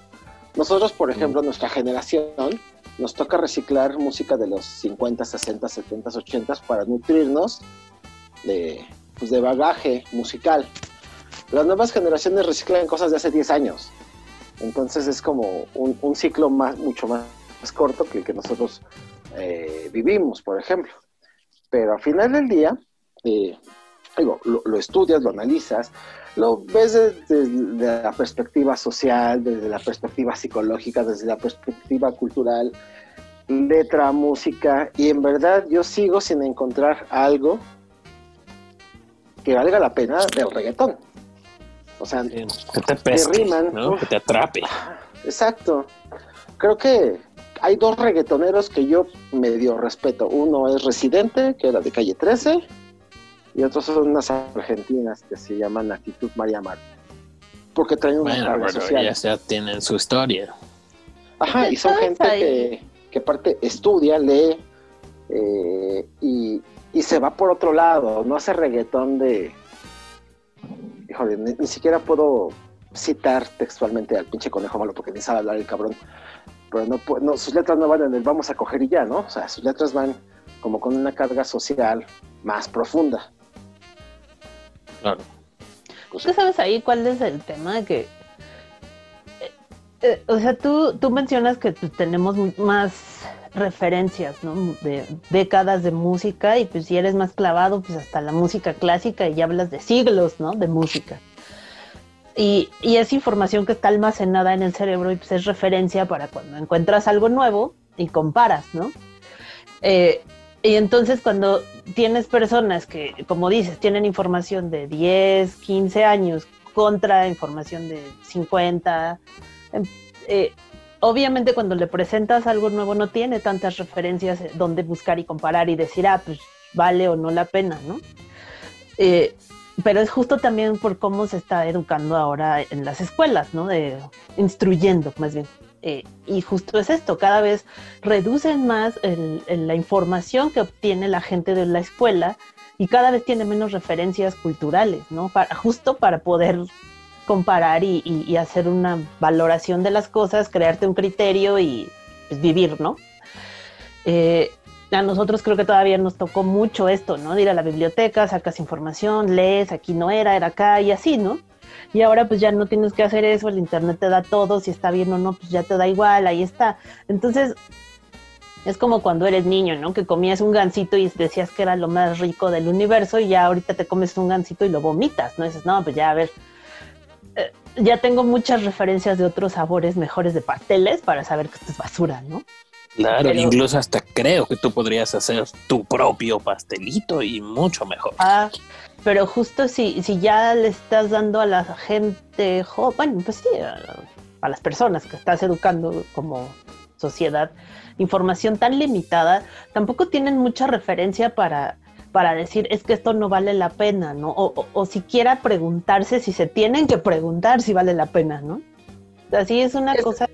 Nosotros, por ejemplo, nuestra generación, nos toca reciclar música de los 50, 60, 70, 80 para nutrirnos de, pues, de bagaje musical. Las nuevas generaciones reciclan cosas de hace 10 años. Entonces es como un, ciclo más, mucho más, corto que el que nosotros eh, vivimos, por ejemplo. Pero al final del día, eh, digo, lo, estudias, lo analizas, lo ves desde la perspectiva social, desde la perspectiva psicológica, desde la perspectiva cultural, letra, música, y en verdad yo sigo sin encontrar algo que valga la pena del reggaetón. O sea, Que te pesque, riman. Que te atrape. exacto. Creo que hay dos reggaetoneros que yo medio respeto. Uno es Residente, que era de calle 13, y otros son unas argentinas que se llaman Actitud María Marta. Porque traen una Bueno, carga pero social. ya, ya tienen su historia. Ajá, y son gente ahí- que, que aparte estudia, lee eh, y, y se va por otro lado, no hace reggaetón de... Híjole, ni, ni siquiera puedo citar textualmente al pinche conejo malo porque ni sabe hablar el cabrón. Pero no, no sus letras no van en el vamos a coger y ya, ¿no? O sea, sus letras van como con una carga social más profunda. Claro. Pues, ¿Tú sabes ahí cuál es el tema? Que, eh, eh, o sea, tú, tú mencionas que tenemos más referencias, ¿no? De décadas de música y pues si eres más clavado, pues hasta la música clásica y ya hablas de siglos, ¿no? De música. Y, y es información que está almacenada en el cerebro y pues es referencia para cuando encuentras algo nuevo y comparas, ¿no? Eh, y entonces cuando tienes personas que, como dices, tienen información de 10, 15 años contra información de 50, em, eh, obviamente cuando le presentas algo nuevo no tiene tantas referencias eh, donde buscar y comparar y decir, ah, pues vale o no la pena, ¿no? Eh, pero es justo también por cómo se está educando ahora en las escuelas, ¿no? De, instruyendo, más bien. Eh, y justo es esto, cada vez reducen más la información que obtiene la gente de la escuela y cada vez tiene menos referencias culturales, ¿no? Para, justo para poder comparar y, hacer una valoración de las cosas, crearte un criterio y pues, vivir, ¿no? Eh, a nosotros creo que todavía nos tocó mucho esto, ¿no? De ir a la biblioteca, sacas información, lees, aquí no era, era acá y así, ¿no? Y ahora pues ya no tienes que hacer eso, el internet te da todo, si está bien o no, pues ya te da igual, ahí está. Entonces, es como cuando eres niño, ¿no? Que comías un gansito y decías que era lo más rico del universo y ya ahorita te comes un gansito y lo vomitas, ¿no? dices, no, pues ya a ver, eh, ya tengo muchas referencias de otros sabores mejores de pasteles para saber que esto es basura, ¿no? Claro, Pero- incluso hasta creo que tú podrías hacer tu propio pastelito y mucho mejor. Ah, pero justo si, si ya le estás dando a la gente, jo- bueno, pues sí, a, a las personas que estás educando como sociedad, información tan limitada, tampoco tienen mucha referencia para, para decir es que esto no vale la pena, ¿no? O, o, o siquiera preguntarse si se tienen que preguntar si vale la pena, ¿no? Así es una Es- cosa,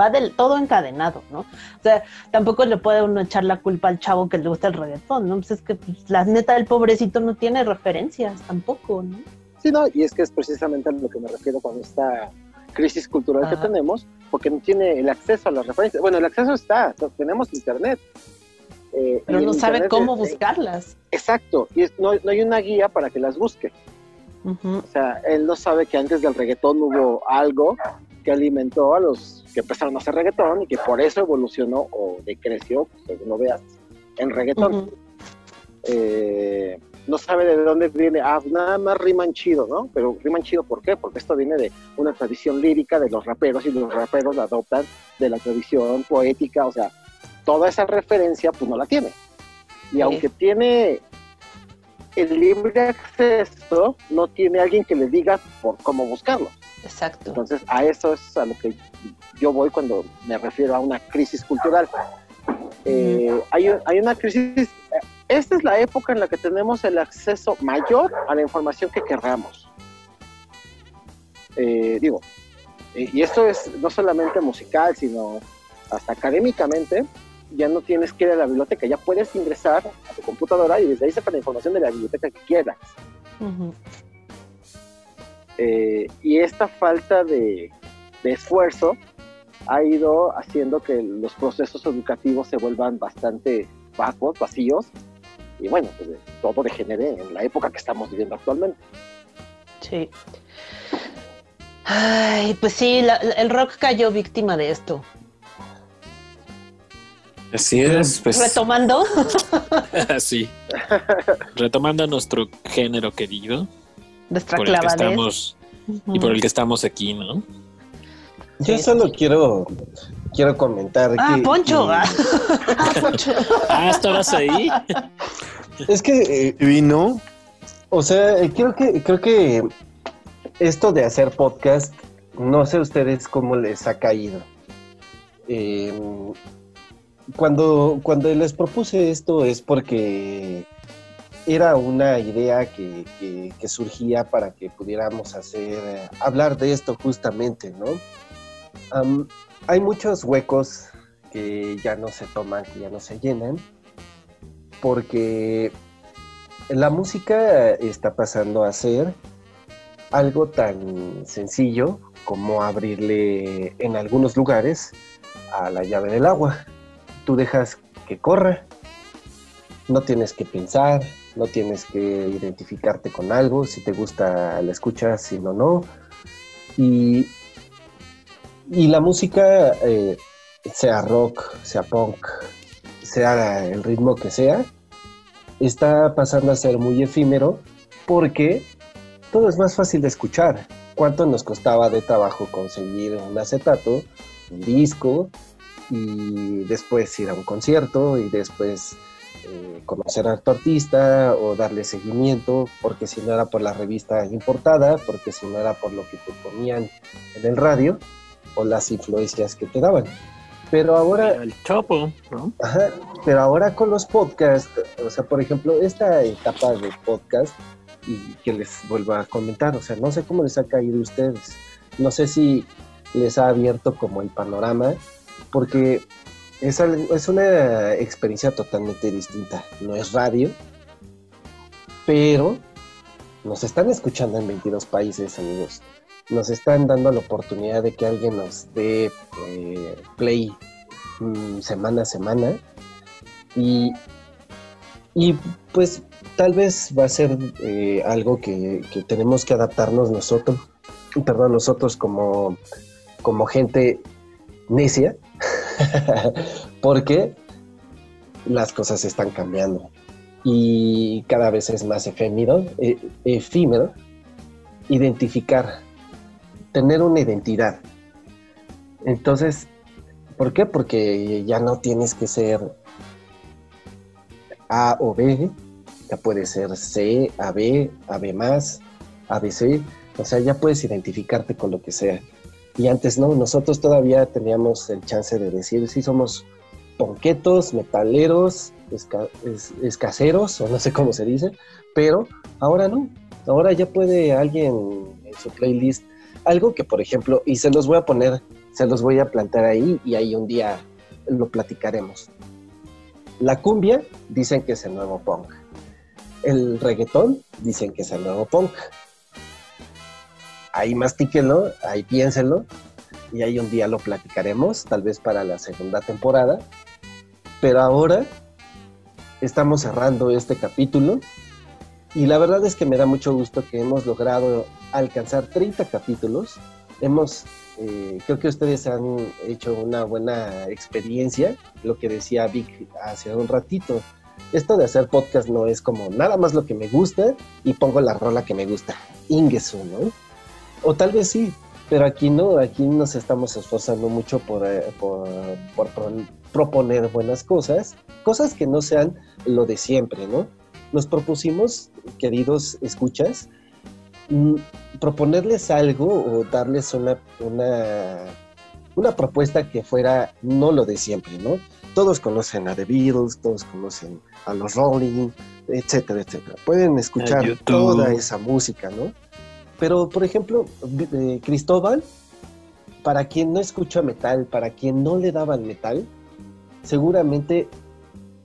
va del todo encadenado, ¿no? O sea, tampoco le puede uno echar la culpa al chavo que le gusta el reggaetón, ¿no? Pues es que pues, la neta del pobrecito no tiene referencias tampoco, ¿no? Sí, no, y es que es precisamente a lo que me refiero con esta crisis cultural que Ajá. tenemos, porque no tiene el acceso a las referencias. Bueno, el acceso está, o sea, tenemos internet. Eh, Pero no sabe internet cómo es- buscarlas. Exacto, y no, no hay una guía para que las busque. O sea, él no sabe que antes del reggaetón hubo algo que alimentó a los que empezaron a hacer reggaetón y que por eso evolucionó o decreció, pues, según lo veas, en reggaetón. Eh, no sabe de dónde viene, ah, nada más riman chido, ¿no? Pero riman chido, ¿por qué? Porque esto viene de una tradición lírica de los raperos y los raperos la adoptan de la tradición poética, o sea, toda esa referencia pues no la tiene. Y Sí. aunque tiene el libre acceso, no tiene alguien que le diga por cómo buscarlo. Exacto. Entonces, a eso es a lo que yo voy cuando me refiero a una crisis cultural. Eh, hay, hay una crisis, eh, esta es la época en la que tenemos el acceso mayor a la información que querramos. Eh, digo, eh, y esto es no solamente musical, sino hasta académicamente, ya no tienes que ir a la biblioteca, ya puedes ingresar a tu computadora y desde ahí sacar la información de la biblioteca que quieras. Eh, y esta falta de, de esfuerzo ha ido haciendo que los procesos educativos se vuelvan bastante vacuos, vacíos, y bueno, pues todo degenere en la época que estamos viviendo actualmente. Sí. Ay, pues sí, la- el rock cayó víctima de esto. Así es, pues Retomando, <laughs> así. Retomando nuestro género querido, nuestra por el que clavadez. estamos y por el que estamos aquí, ¿no? Yo Sí, solo sí. quiero, quiero comentar Ah, que... Poncho. que- ah. <laughs> Ah, Poncho. Ah, estabas ahí. Es que, eh, Vino. o sea, eh, creo que, creo que esto de hacer podcast, no sé ustedes cómo les ha caído. Eh, cuando, cuando les propuse esto es porque era una idea que, que, surgía para que pudiéramos hacer, hablar de esto justamente, ¿no? hay muchos huecos que ya no se toman, que ya no se llenan, porque la música está pasando a ser algo tan sencillo como abrirle en algunos lugares a la llave del agua. Tú dejas que corra, no tienes que pensar, no tienes que identificarte con algo, si te gusta la escuchas, si no, no. Y, y la música, eh, sea rock, sea punk, sea el ritmo que sea, está pasando a ser muy efímero porque todo es más fácil de escuchar. ¿Cuánto nos costaba de trabajo conseguir un acetato, un disco y después ir a un concierto y después eh, conocer a tu artista o darle seguimiento, porque si no era por la revista importada, porque si no era por lo que te ponían en el radio o las influencias que te daban. Pero ahora. El chopo, ¿no? Ajá, pero ahora con los podcasts, o sea, por ejemplo, esta etapa de podcast, y que les vuelvo a comentar, o sea, no sé cómo les ha caído a ustedes. No sé si les ha abierto como el panorama, porque es, es una experiencia totalmente distinta. No es radio, pero nos están escuchando en 22 países, amigos nos están dando la oportunidad de que alguien nos dé eh, play mm, semana a semana y, y pues tal vez va a ser eh, algo que, tenemos que adaptarnos nosotros, perdón, nosotros como, como gente necia, <laughs> porque las cosas están cambiando y cada vez es más efímero, eh, efímero identificar tener una identidad. Entonces, ¿por qué? Porque ya no tienes que ser A o B, ya puede ser C, AB, AB más, ABC, o sea, ya puedes identificarte con lo que sea. Y antes no, nosotros todavía teníamos el chance de decir si somos ponquetos, metaleros, escaseros, o no sé cómo se dice, pero ahora no. Ahora ya puede alguien en su playlist algo que, por ejemplo, y se los voy a poner, se los voy a plantar ahí y ahí un día lo platicaremos. La cumbia dicen que es el nuevo punk. El reggaetón dicen que es el nuevo punk. Ahí mastíquenlo, ahí piénsenlo y ahí un día lo platicaremos, tal vez para la segunda temporada. Pero ahora estamos cerrando este capítulo y la verdad es que me da mucho gusto que hemos logrado alcanzar 30 capítulos. Hemos, eh, creo que ustedes han hecho una buena experiencia, lo que decía Vic hace un ratito. Esto de hacer podcast no es como nada más lo que me gusta y pongo la rola que me gusta. Ingesu, ¿no? O tal vez sí, pero aquí no, aquí nos estamos esforzando mucho por, eh, por, por proponer buenas cosas, cosas que no sean lo de siempre, ¿no? Nos propusimos, queridos escuchas, Mm, proponerles algo o darles una, una, propuesta que fuera no lo de siempre, ¿no? Todos conocen a The Beatles, todos conocen a los Rolling, etcétera, etcétera. Pueden escuchar toda esa música, ¿no? Pero, por ejemplo, eh, Cristóbal, para quien no escucha metal, para quien no le daba el metal, seguramente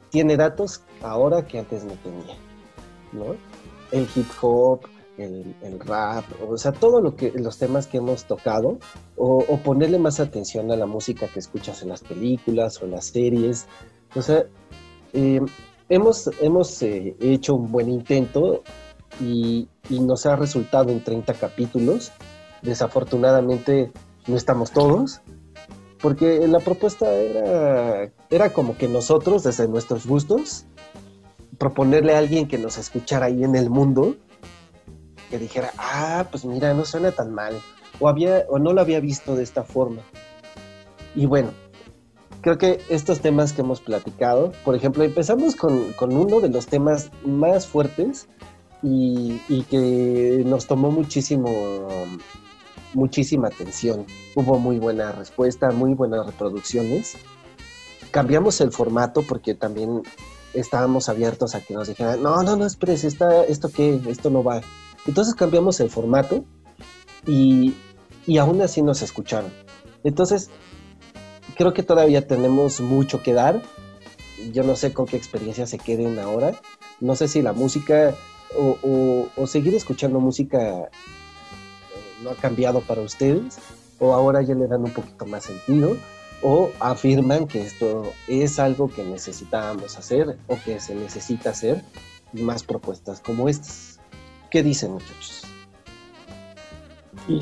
tiene datos ahora que antes no tenía, ¿no? El hip hop, el, rap, o sea, todo lo que los temas que hemos tocado, o, ponerle más atención a la música que escuchas en las películas o en las series. O sea, eh, hemos, hemos eh, hecho un buen intento y, nos ha resultado en 30 capítulos. Desafortunadamente no estamos todos, porque la propuesta era, era como que nosotros, desde nuestros gustos, proponerle a alguien que nos escuchara ahí en el mundo, que dijera, ah, pues mira, no suena tan mal, o, había, o no lo había visto de esta forma. Y bueno, creo que estos temas que hemos platicado, por ejemplo, empezamos con, uno de los temas más fuertes y, que nos tomó muchísimo, muchísima atención. Hubo muy buena respuesta, muy buenas reproducciones. Cambiamos el formato porque también estábamos abiertos a que nos dijeran, no, no, no, espérese, está, ¿esto qué? Esto no va. Entonces cambiamos el formato y, y aún así nos escucharon. Entonces, creo que todavía tenemos mucho que dar. Yo no sé con qué experiencia se queden ahora. No sé si la música o, o- seguir escuchando música eh, no ha cambiado para ustedes o ahora ya le dan un poquito más sentido o afirman que esto es algo que necesitábamos hacer o que se necesita hacer y más propuestas como estas. ¿Qué dicen muchachos?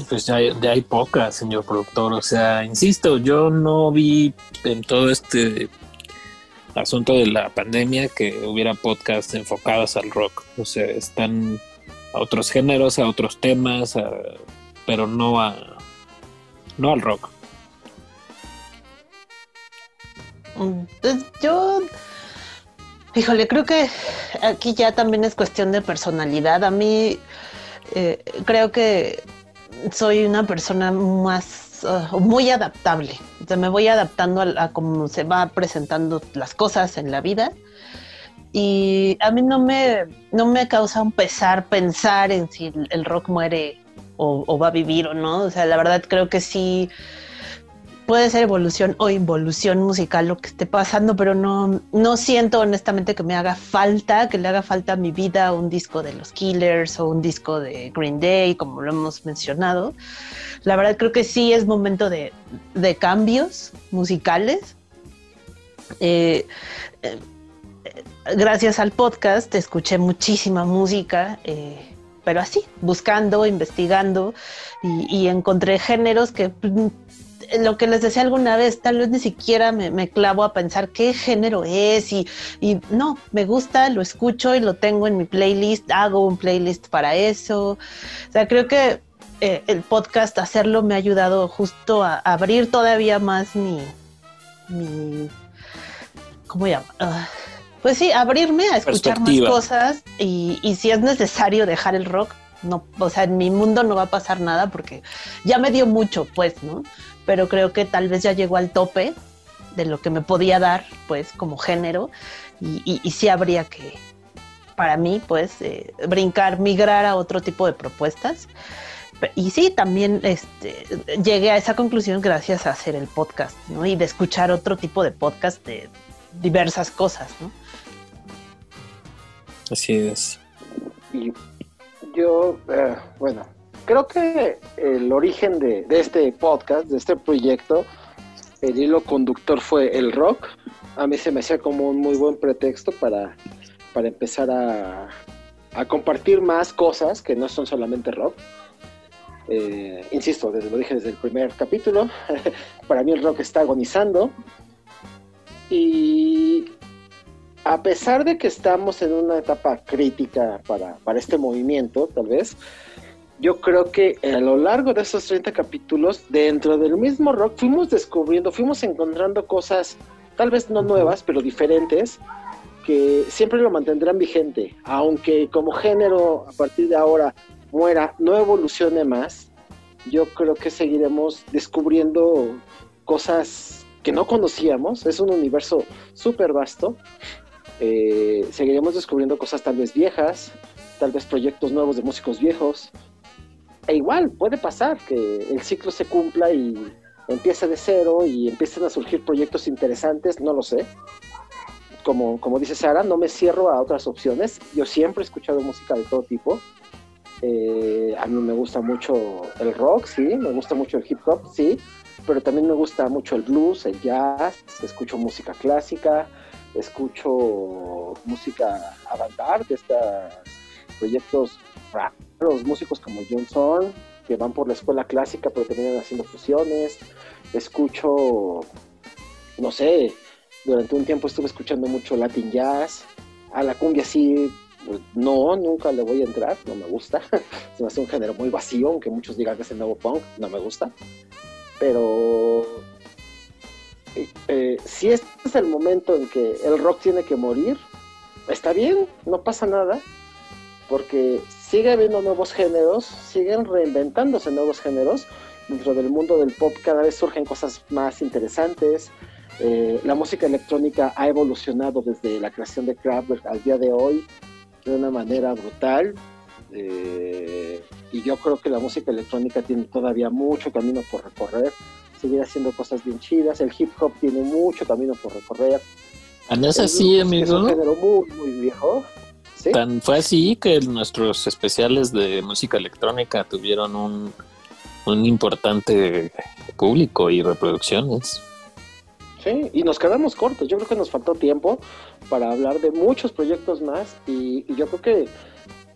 Pues ya, ya hay pocas, señor productor. O sea, insisto, yo no vi en todo este asunto de la pandemia que hubiera podcasts enfocados al rock. O sea, están a otros géneros, a otros temas, a- pero no a no al rock. Mm, Pues yo, híjole, creo que aquí ya también es cuestión de personalidad. A mí eh, creo que soy una persona más, ah, muy adaptable. O sea, me voy adaptando a, cómo se va presentando las cosas en la vida. Y a mí no me, no me causa un pesar pensar en si el, rock muere o va a vivir o no. O sea, la verdad creo que sí puede ser evolución o involución musical lo que esté pasando, pero no, no siento honestamente que me haga falta, que le haga falta a mi vida un disco de los Killers o un disco de Green Day, como lo hemos mencionado. La verdad creo que sí es momento de, de cambios musicales. Eh, eh, gracias al podcast escuché muchísima música, eh, pero así, buscando, investigando y, encontré géneros que lo que les decía alguna vez, tal vez ni siquiera me, me clavo a pensar qué género es y, y no, me gusta, lo escucho y lo tengo en mi playlist, hago un playlist para eso. O sea, creo que eh, el podcast, hacerlo me ha ayudado justo a, abrir todavía más mi, mi ¿cómo llama? Ah, pues sí, abrirme a escuchar más cosas y, y si es necesario dejar el rock, no, o sea, en mi mundo no va a pasar nada porque ya me dio mucho, pues, ¿no? Pero creo que tal vez ya llegó al tope de lo que me podía dar, pues, como género y, y, y sí habría que, para mí, pues, eh, brincar, migrar a otro tipo de propuestas. Y sí, también este, llegué a esa conclusión gracias a hacer el podcast, ¿no? Y de escuchar otro tipo de podcast de diversas cosas, ¿no? Así es. Y yo, eh, bueno, creo que el origen de, este podcast, de este proyecto, el hilo conductor fue el rock. A mí se me hacía como un muy buen pretexto para, para empezar a, a compartir más cosas que no son solamente rock. Eh, insisto, desde, lo dije desde el primer capítulo, <laughs> para mí el rock está agonizando. Y a pesar de que estamos en una etapa crítica para, para este movimiento, tal vez, yo creo que a lo largo de esos 30 capítulos, dentro del mismo rock, fuimos descubriendo, fuimos encontrando cosas, tal vez no nuevas, pero diferentes, que siempre lo mantendrán vigente, aunque como género a partir de ahora muera, no evolucione más, yo creo que seguiremos descubriendo cosas que no conocíamos, es un universo súper vasto, eh, seguiremos descubriendo cosas tal vez viejas, tal vez proyectos nuevos de músicos viejos, e igual puede pasar que el ciclo se cumpla y empiece de cero y empiecen a surgir proyectos interesantes, no lo sé. Como, como dice Sara, no me cierro a otras opciones. Yo siempre he escuchado música de todo tipo. Eh, a mí me gusta mucho el rock, sí, me gusta mucho el hip hop, sí, pero también me gusta mucho el blues, el jazz, escucho música clásica, escucho música avant-garde, estos proyectos raros, músicos como John Zorn, que van por la escuela clásica pero terminan haciendo fusiones, escucho, no sé, durante un tiempo estuve escuchando mucho Latin Jazz, a la cumbia sí, pues, no, nunca le voy a entrar, no me gusta, <laughs> se me hace un género muy vacío, aunque muchos digan que es el nuevo punk, no me gusta, pero eh, eh, si este es el momento en que el rock tiene que morir, está bien, no pasa nada. porque sigue habiendo nuevos géneros, siguen reinventándose nuevos géneros. Dentro del mundo del pop cada vez surgen cosas más interesantes. Eh, la música electrónica ha evolucionado desde la creación de Kraftwerk al día de hoy de una manera brutal. Eh, y yo creo que la música electrónica tiene todavía mucho camino por recorrer. Seguir haciendo cosas bien chidas. El hip hop tiene mucho camino por recorrer. ¿No es así, amigo? Es un género muy, muy viejo. Tan fue así que nuestros especiales de música electrónica tuvieron un, un importante público y reproducciones. Sí, y nos quedamos cortos. Yo creo que nos faltó tiempo para hablar de muchos proyectos más y, yo creo que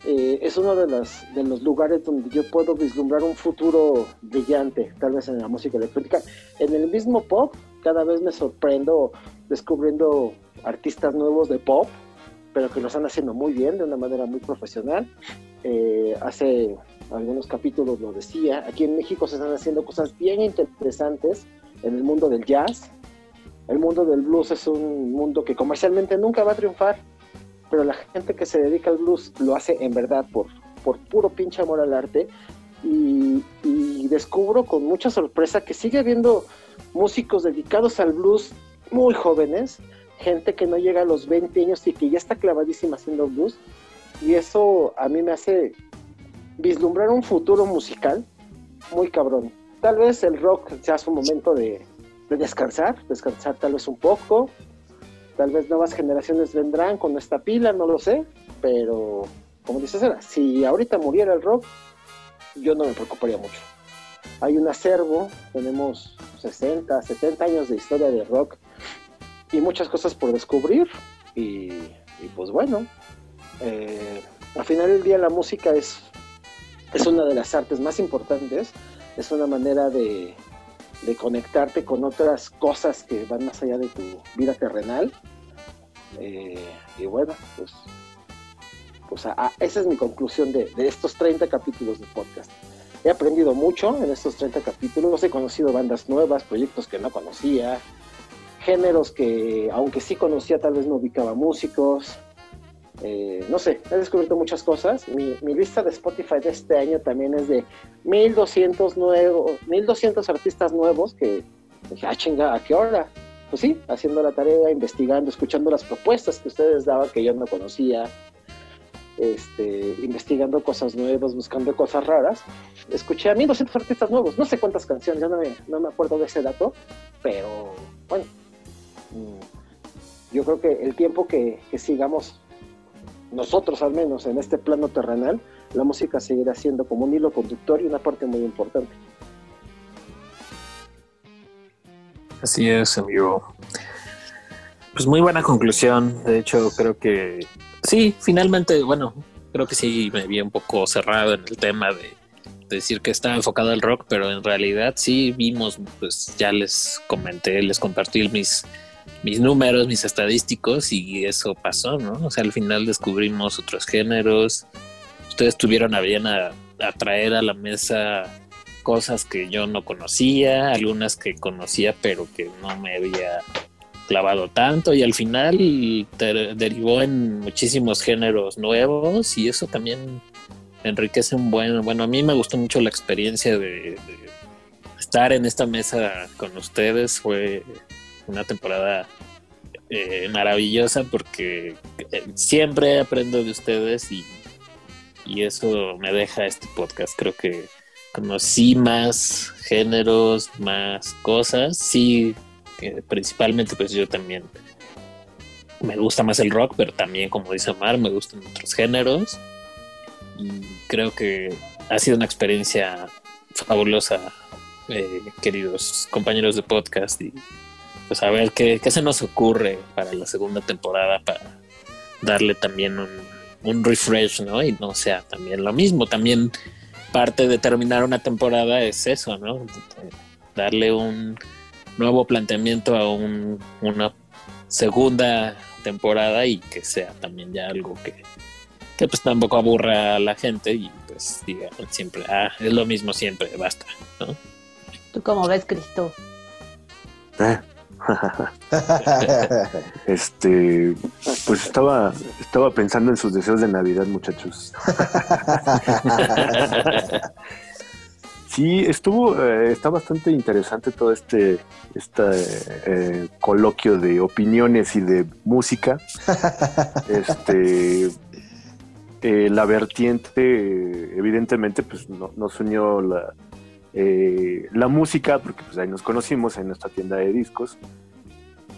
eh, es uno de, las, de los lugares donde yo puedo vislumbrar un futuro brillante, tal vez en la música electrónica. En el mismo pop, cada vez me sorprendo descubriendo artistas nuevos de pop, pero que lo están haciendo muy bien, de una manera muy profesional. Eh, hace algunos capítulos lo decía, aquí en México se están haciendo cosas bien interesantes en el mundo del jazz, el mundo del blues es un mundo que comercialmente nunca va a triunfar, pero la gente que se dedica al blues lo hace en verdad por, por puro pinche amor al arte. Y, descubro con mucha sorpresa que sigue habiendo músicos dedicados al blues muy jóvenes, gente que no llega a los 20 años y que ya está clavadísima haciendo blues. Y eso a mí me hace vislumbrar un futuro musical muy cabrón. Tal vez el rock sea su momento de, de descansar, descansar tal vez un poco. Tal vez nuevas generaciones vendrán con esta pila, no lo sé, pero como dices, si ahorita muriera el rock, yo no me preocuparía mucho. Hay un acervo, tenemos 60, 70 años de historia de rock y muchas cosas por descubrir y, pues bueno, eh, al final del día la música es, es una de las artes más importantes, es una manera de, de conectarte con otras cosas que van más allá de tu vida terrenal. Eh, y bueno, pues, pues esa es mi conclusión de, estos 30 capítulos de podcast. He aprendido mucho en estos 30 capítulos, he conocido bandas nuevas, proyectos que no conocía, géneros que aunque sí conocía tal vez no ubicaba músicos, eh, no sé, he descubierto muchas cosas. Mi, lista de Spotify de este año también es de 1200, nuevos, 1200 artistas nuevos que dije, ah, chinga, ¿a qué hora? Pues sí, haciendo la tarea, investigando, escuchando las propuestas que ustedes daban que yo no conocía, este, investigando cosas nuevas, buscando cosas raras. Escuché a 1200 artistas nuevos, no sé cuántas canciones, ya no me, no me acuerdo de ese dato, pero bueno, yo creo que el tiempo que, sigamos nosotros al menos en este plano terrenal, la música seguirá siendo como un hilo conductor y una parte muy importante. Así es, amigo. Pues muy buena conclusión. De hecho, creo que sí, finalmente, bueno, creo que sí me vi un poco cerrado en el tema de, decir que estaba enfocado al rock, pero en realidad sí vimos, pues ya les comenté, les compartí mis mis números, mis estadísticos y eso pasó, ¿no? O sea, al final descubrimos otros géneros. Ustedes tuvieron a bien a, traer a la mesa cosas que yo no conocía, algunas que conocía pero que no me había clavado tanto y al final derivó en muchísimos géneros nuevos y eso también enriquece un buen, bueno, a mí me gustó mucho la experiencia de estar en esta mesa con ustedes, fue una temporada eh, maravillosa porque eh, siempre aprendo de ustedes y, y eso me deja este podcast. Creo que conocí más géneros, más cosas. Sí, principalmente pues yo también me gusta más el rock, pero también como dice Omar, me gustan otros géneros. Y creo que ha sido una experiencia fabulosa, eh, queridos compañeros de podcast. Y pues a ver qué, se nos ocurre para la segunda temporada para darle también un, un refresh, ¿no? Y no sea también lo mismo. También parte de terminar una temporada es eso, ¿no? Darle un nuevo planteamiento a un, una segunda temporada y que sea también ya algo que, que pues tampoco aburra a la gente y pues diga siempre, ah, es lo mismo siempre, basta, ¿no? ¿Tú cómo ves, Cristo? Eh, <laughs> este. Pues estaba, estaba pensando en sus deseos de Navidad, muchachos. <laughs> Sí, estuvo, eh, está bastante interesante todo este, este eh, coloquio de opiniones y de música. este, eh, la vertiente, evidentemente, pues no, nos unió la, eh, la música, porque pues ahí nos conocimos en nuestra tienda de discos.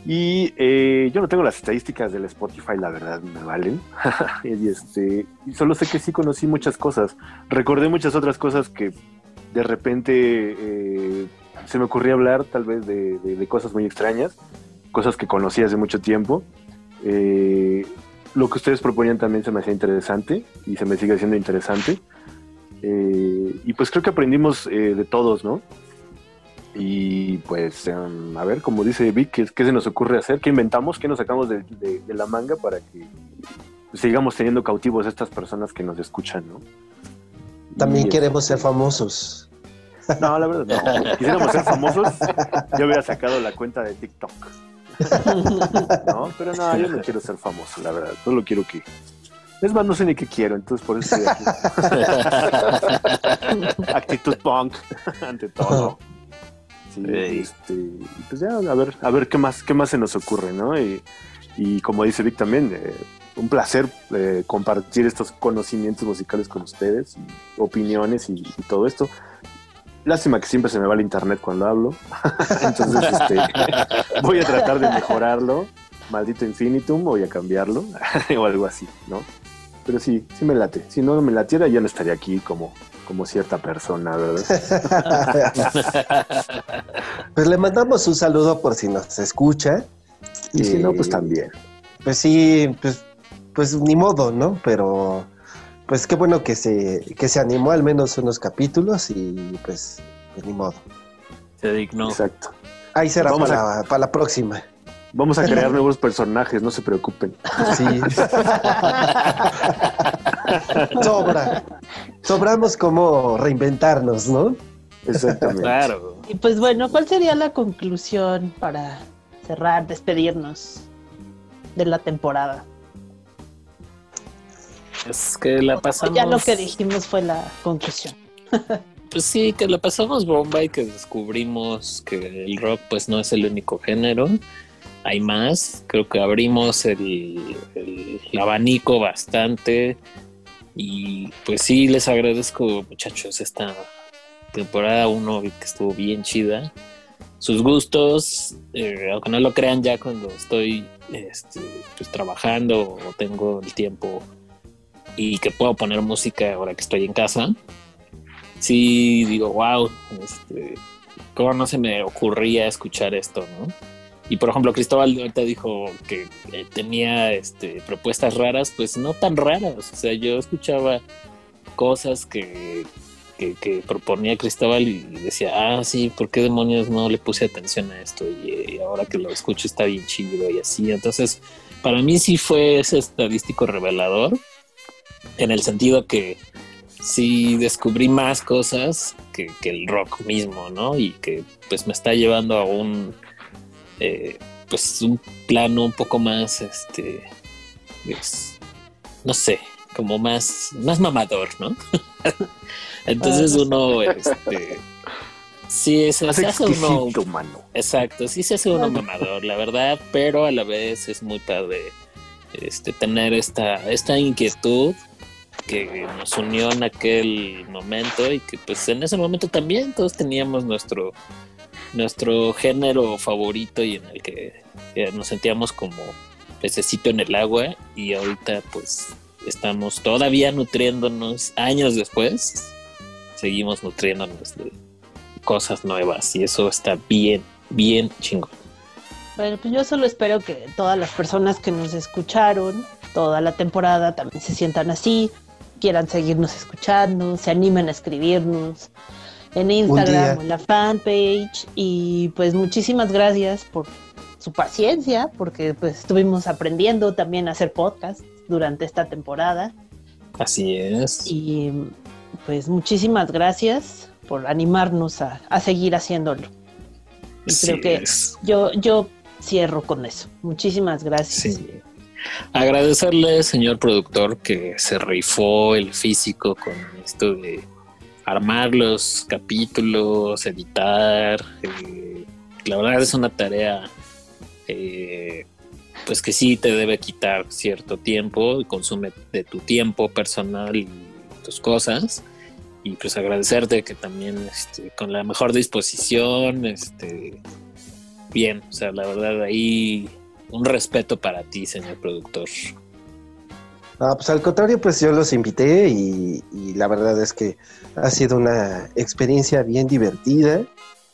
Y eh, yo no tengo las estadísticas del Spotify, la verdad, me valen. <laughs> y, este, solo sé que sí conocí muchas cosas. Recordé muchas otras cosas que de repente eh, se me ocurría hablar, tal vez de, de- de cosas muy extrañas, cosas que conocí hace mucho tiempo. Eh, lo que ustedes proponían también se me hacía interesante y se me sigue haciendo interesante. Eh, y pues creo que aprendimos eh, de todos, ¿no? Y pues, em, a ver, como dice Vic, ¿qué, qué se nos ocurre hacer? ¿Qué inventamos? ¿Qué nos sacamos de, de- de la manga para que sigamos teniendo cautivos a estas personas que nos escuchan, ¿no? También Y, queremos este, ser famosos. No, la verdad, no. Si <laughs> Quisiéramos ser famosos, yo hubiera sacado la cuenta de TikTok. <laughs> No, pero no, yo no quiero ser famoso, la verdad. Solo quiero que. Es más, no sé ni qué quiero, entonces por eso estoy aquí. <laughs> Actitud punk, <laughs> ante todo. Sí, este, pues ya, a ver, a ver qué más, qué más se nos ocurre, ¿no? Y, y como dice Vic también, eh, un placer eh, compartir estos conocimientos musicales con ustedes, opiniones y, y todo esto. Lástima que siempre se me va el internet cuando hablo. <laughs> Entonces, este, voy a tratar de mejorarlo. Maldito infinitum, voy a cambiarlo o algo así, ¿no? Pero sí, sí me late. Si no me latiera, ya no estaría aquí como, como cierta persona, ¿verdad? <laughs> Pues le mandamos un saludo por si nos escucha. Y si no, Eh, pues también. Pues sí, pues, pues ni modo, ¿no? Pero pues qué bueno que se, que se animó al menos unos capítulos y pues, pues ni modo. Se dignó. Exacto. Ahí será para, para la próxima. Vamos a crear nuevos personajes, no se preocupen. Sí. Sobra. Sobramos como reinventarnos, ¿no? Exactamente. Claro. Y pues bueno, ¿cuál sería la conclusión para cerrar, despedirnos de la temporada? Es que la pasamos. Ya lo que dijimos fue la conclusión. Pues sí, que la pasamos bomba y que descubrimos que el rock pues no es el único género. Hay más. Creo que abrimos el, abanico bastante. Y pues sí, les agradezco muchachos esta temporada 1 que estuvo bien chida. Sus gustos, eh, aunque no lo crean ya cuando estoy este, pues, trabajando o tengo el tiempo y que puedo poner música ahora que estoy en casa, sí digo, wow, este, ¿cómo no se me ocurría escuchar esto, no? Y por ejemplo, Cristóbal ahorita dijo que eh, tenía este, propuestas raras, pues no tan raras. O sea, yo escuchaba cosas que, que, proponía Cristóbal y decía, ah, sí, ¿por qué demonios no le puse atención a esto? Y, y ahora que lo escucho está bien chido y así. Entonces, para mí sí fue ese estadístico revelador, en el sentido que sí descubrí más cosas que el rock mismo, ¿no? Y que pues me está llevando a un eh, pues un plano un poco más este pues, no sé como más más mamador no <laughs> entonces Ah, uno este sí se, hace uno mano. Exacto, sí se hace uno mamador, la verdad, pero a la vez es muy padre este, tener esta, esta inquietud que nos unió en aquel momento y que pues en ese momento también todos teníamos nuestro, nuestro género favorito y en el que nos sentíamos como pececito en el agua y ahorita pues estamos todavía nutriéndonos años después, seguimos nutriéndonos de cosas nuevas y eso está bien, bien chingón. Bueno, pues yo solo espero que todas las personas que nos escucharon toda la temporada también se sientan así, quieran seguirnos escuchando, se animen a escribirnos en Instagram, en la fanpage y pues muchísimas gracias por su paciencia porque pues estuvimos aprendiendo también a hacer podcast durante esta temporada Así es. y pues muchísimas gracias por animarnos a, a seguir haciéndolo. Y Así creo que es. yo, yo cierro con eso. Muchísimas gracias. Sí. agradecerle, señor productor, que se rifó el físico con esto de armar los capítulos, editar. eh, la verdad es una tarea eh, pues que sí te debe quitar cierto tiempo consume de tu tiempo personal y tus cosas. Y pues agradecerte que también este, con la mejor disposición, este, bien, o sea, la verdad ahí un respeto para ti, señor productor. Ah, pues al contrario, pues yo los invité y la verdad es que ha sido una experiencia bien divertida.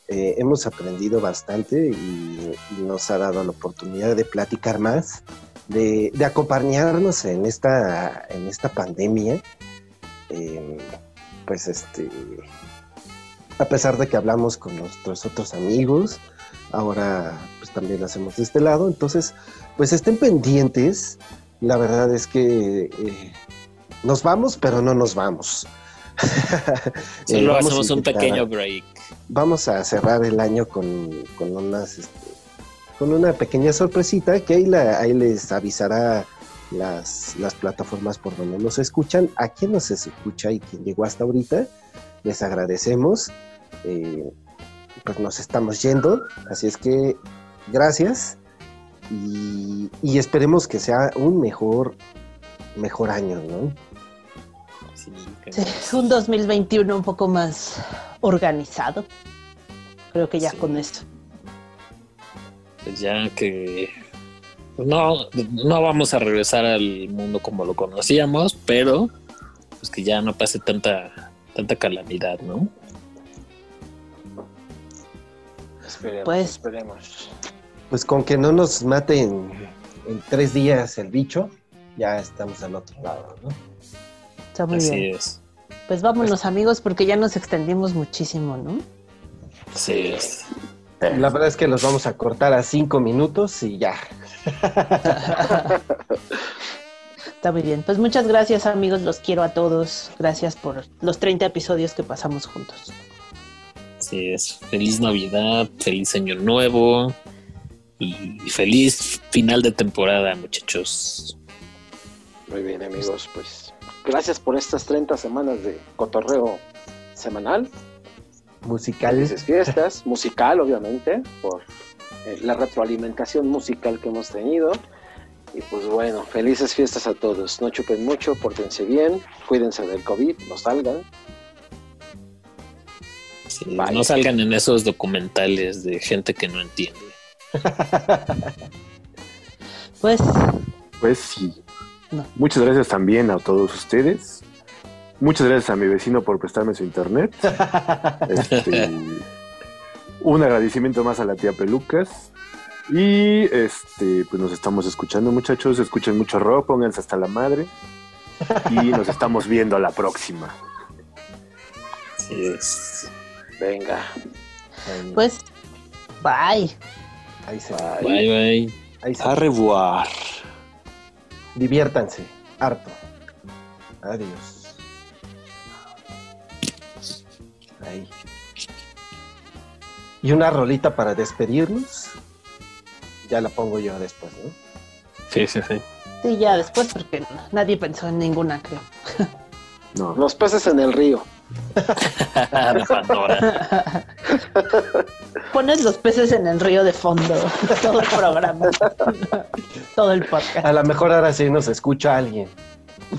Eh, hemos aprendido bastante y, nos ha dado la oportunidad de platicar más, de, de acompañarnos en esta, en esta pandemia. Eh, pues este, a pesar de que hablamos con nuestros otros amigos, ahora pues también lo hacemos de este lado, entonces pues estén pendientes. La verdad es que eh, nos vamos, pero no nos vamos. <laughs> Eh, Solo a hacemos un pequeño break. Vamos a cerrar el año con, con unas este, con una pequeña sorpresita que ahí, la- ahí les avisará las, las plataformas por donde nos escuchan. A quien nos escucha y quien llegó hasta ahorita, les agradecemos. Eh, pues nos estamos yendo, así es que gracias y, y esperemos que sea un mejor, mejor año, ¿no? Sí, Sí, un 2021 un poco más organizado. Creo que ya Sí. con esto. pues ya que no, no vamos a regresar al mundo como lo conocíamos, pero pues que ya no pase tanta, tanta calamidad, ¿no? Esperemos, Pues- esperemos. Pues con que no nos maten en tres días el bicho, ya estamos al otro lado, ¿no? Está muy Así bien. es. Pues vámonos amigos porque ya nos extendimos muchísimo, ¿no? Es. La verdad es que los vamos a cortar a cinco minutos y ya. <laughs> Está muy bien. Pues muchas gracias amigos, los quiero a todos. Gracias por los 30 episodios que pasamos juntos. Así es. Feliz Navidad, feliz Año Nuevo y feliz final de temporada, muchachos. Muy bien, amigos, pues gracias por estas 30 semanas de cotorreo semanal. Musicales. Fiestas, musical, obviamente, por eh, la retroalimentación musical que hemos tenido. Y pues bueno, felices fiestas a todos. No chupen mucho, pórtense bien, cuídense del COVID, no salgan. Sí, no salgan en esos documentales de gente que no entiende. <laughs> Pues Pues sí. No. Muchas gracias también a todos ustedes. Muchas gracias a mi vecino por prestarme su internet. <laughs> Este, un agradecimiento más a la tía Pelucas. Y este, pues nos estamos escuchando, muchachos. Escuchen mucho rock, pónganse hasta la madre. Y nos estamos viendo a la próxima. Así es. Venga, pues bye. ahí se Bye. Bye, bye. ahí se A revoir. Diviértanse, harto. Adiós. Ahí. Y una rolita para despedirnos. Ya la pongo yo después, ¿no? Sí, sí, sí. Sí, ya después porque nadie pensó en ninguna, creo. <laughs> No. los peces en el río. <laughs> de Pandora. Pones los peces en el río de fondo, <laughs> todo el programa, todo el podcast, A lo mejor ahora sí nos escucha alguien.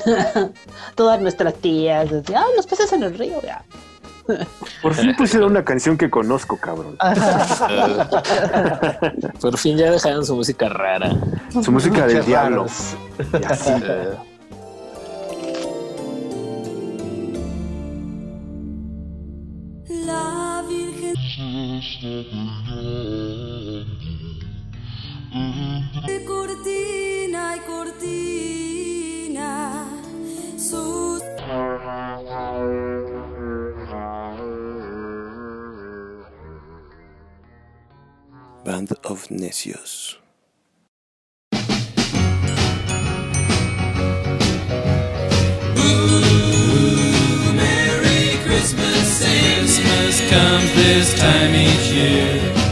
<laughs> todas nuestras tías, así, ah, los peces en el río, ya. Por fin pusieron una canción que conozco, cabrón. Por fin ya dejaron su música rara. Su música del diablo. Y así. Cortina y cortina sus Band of Necios. Christmas comes this time each year.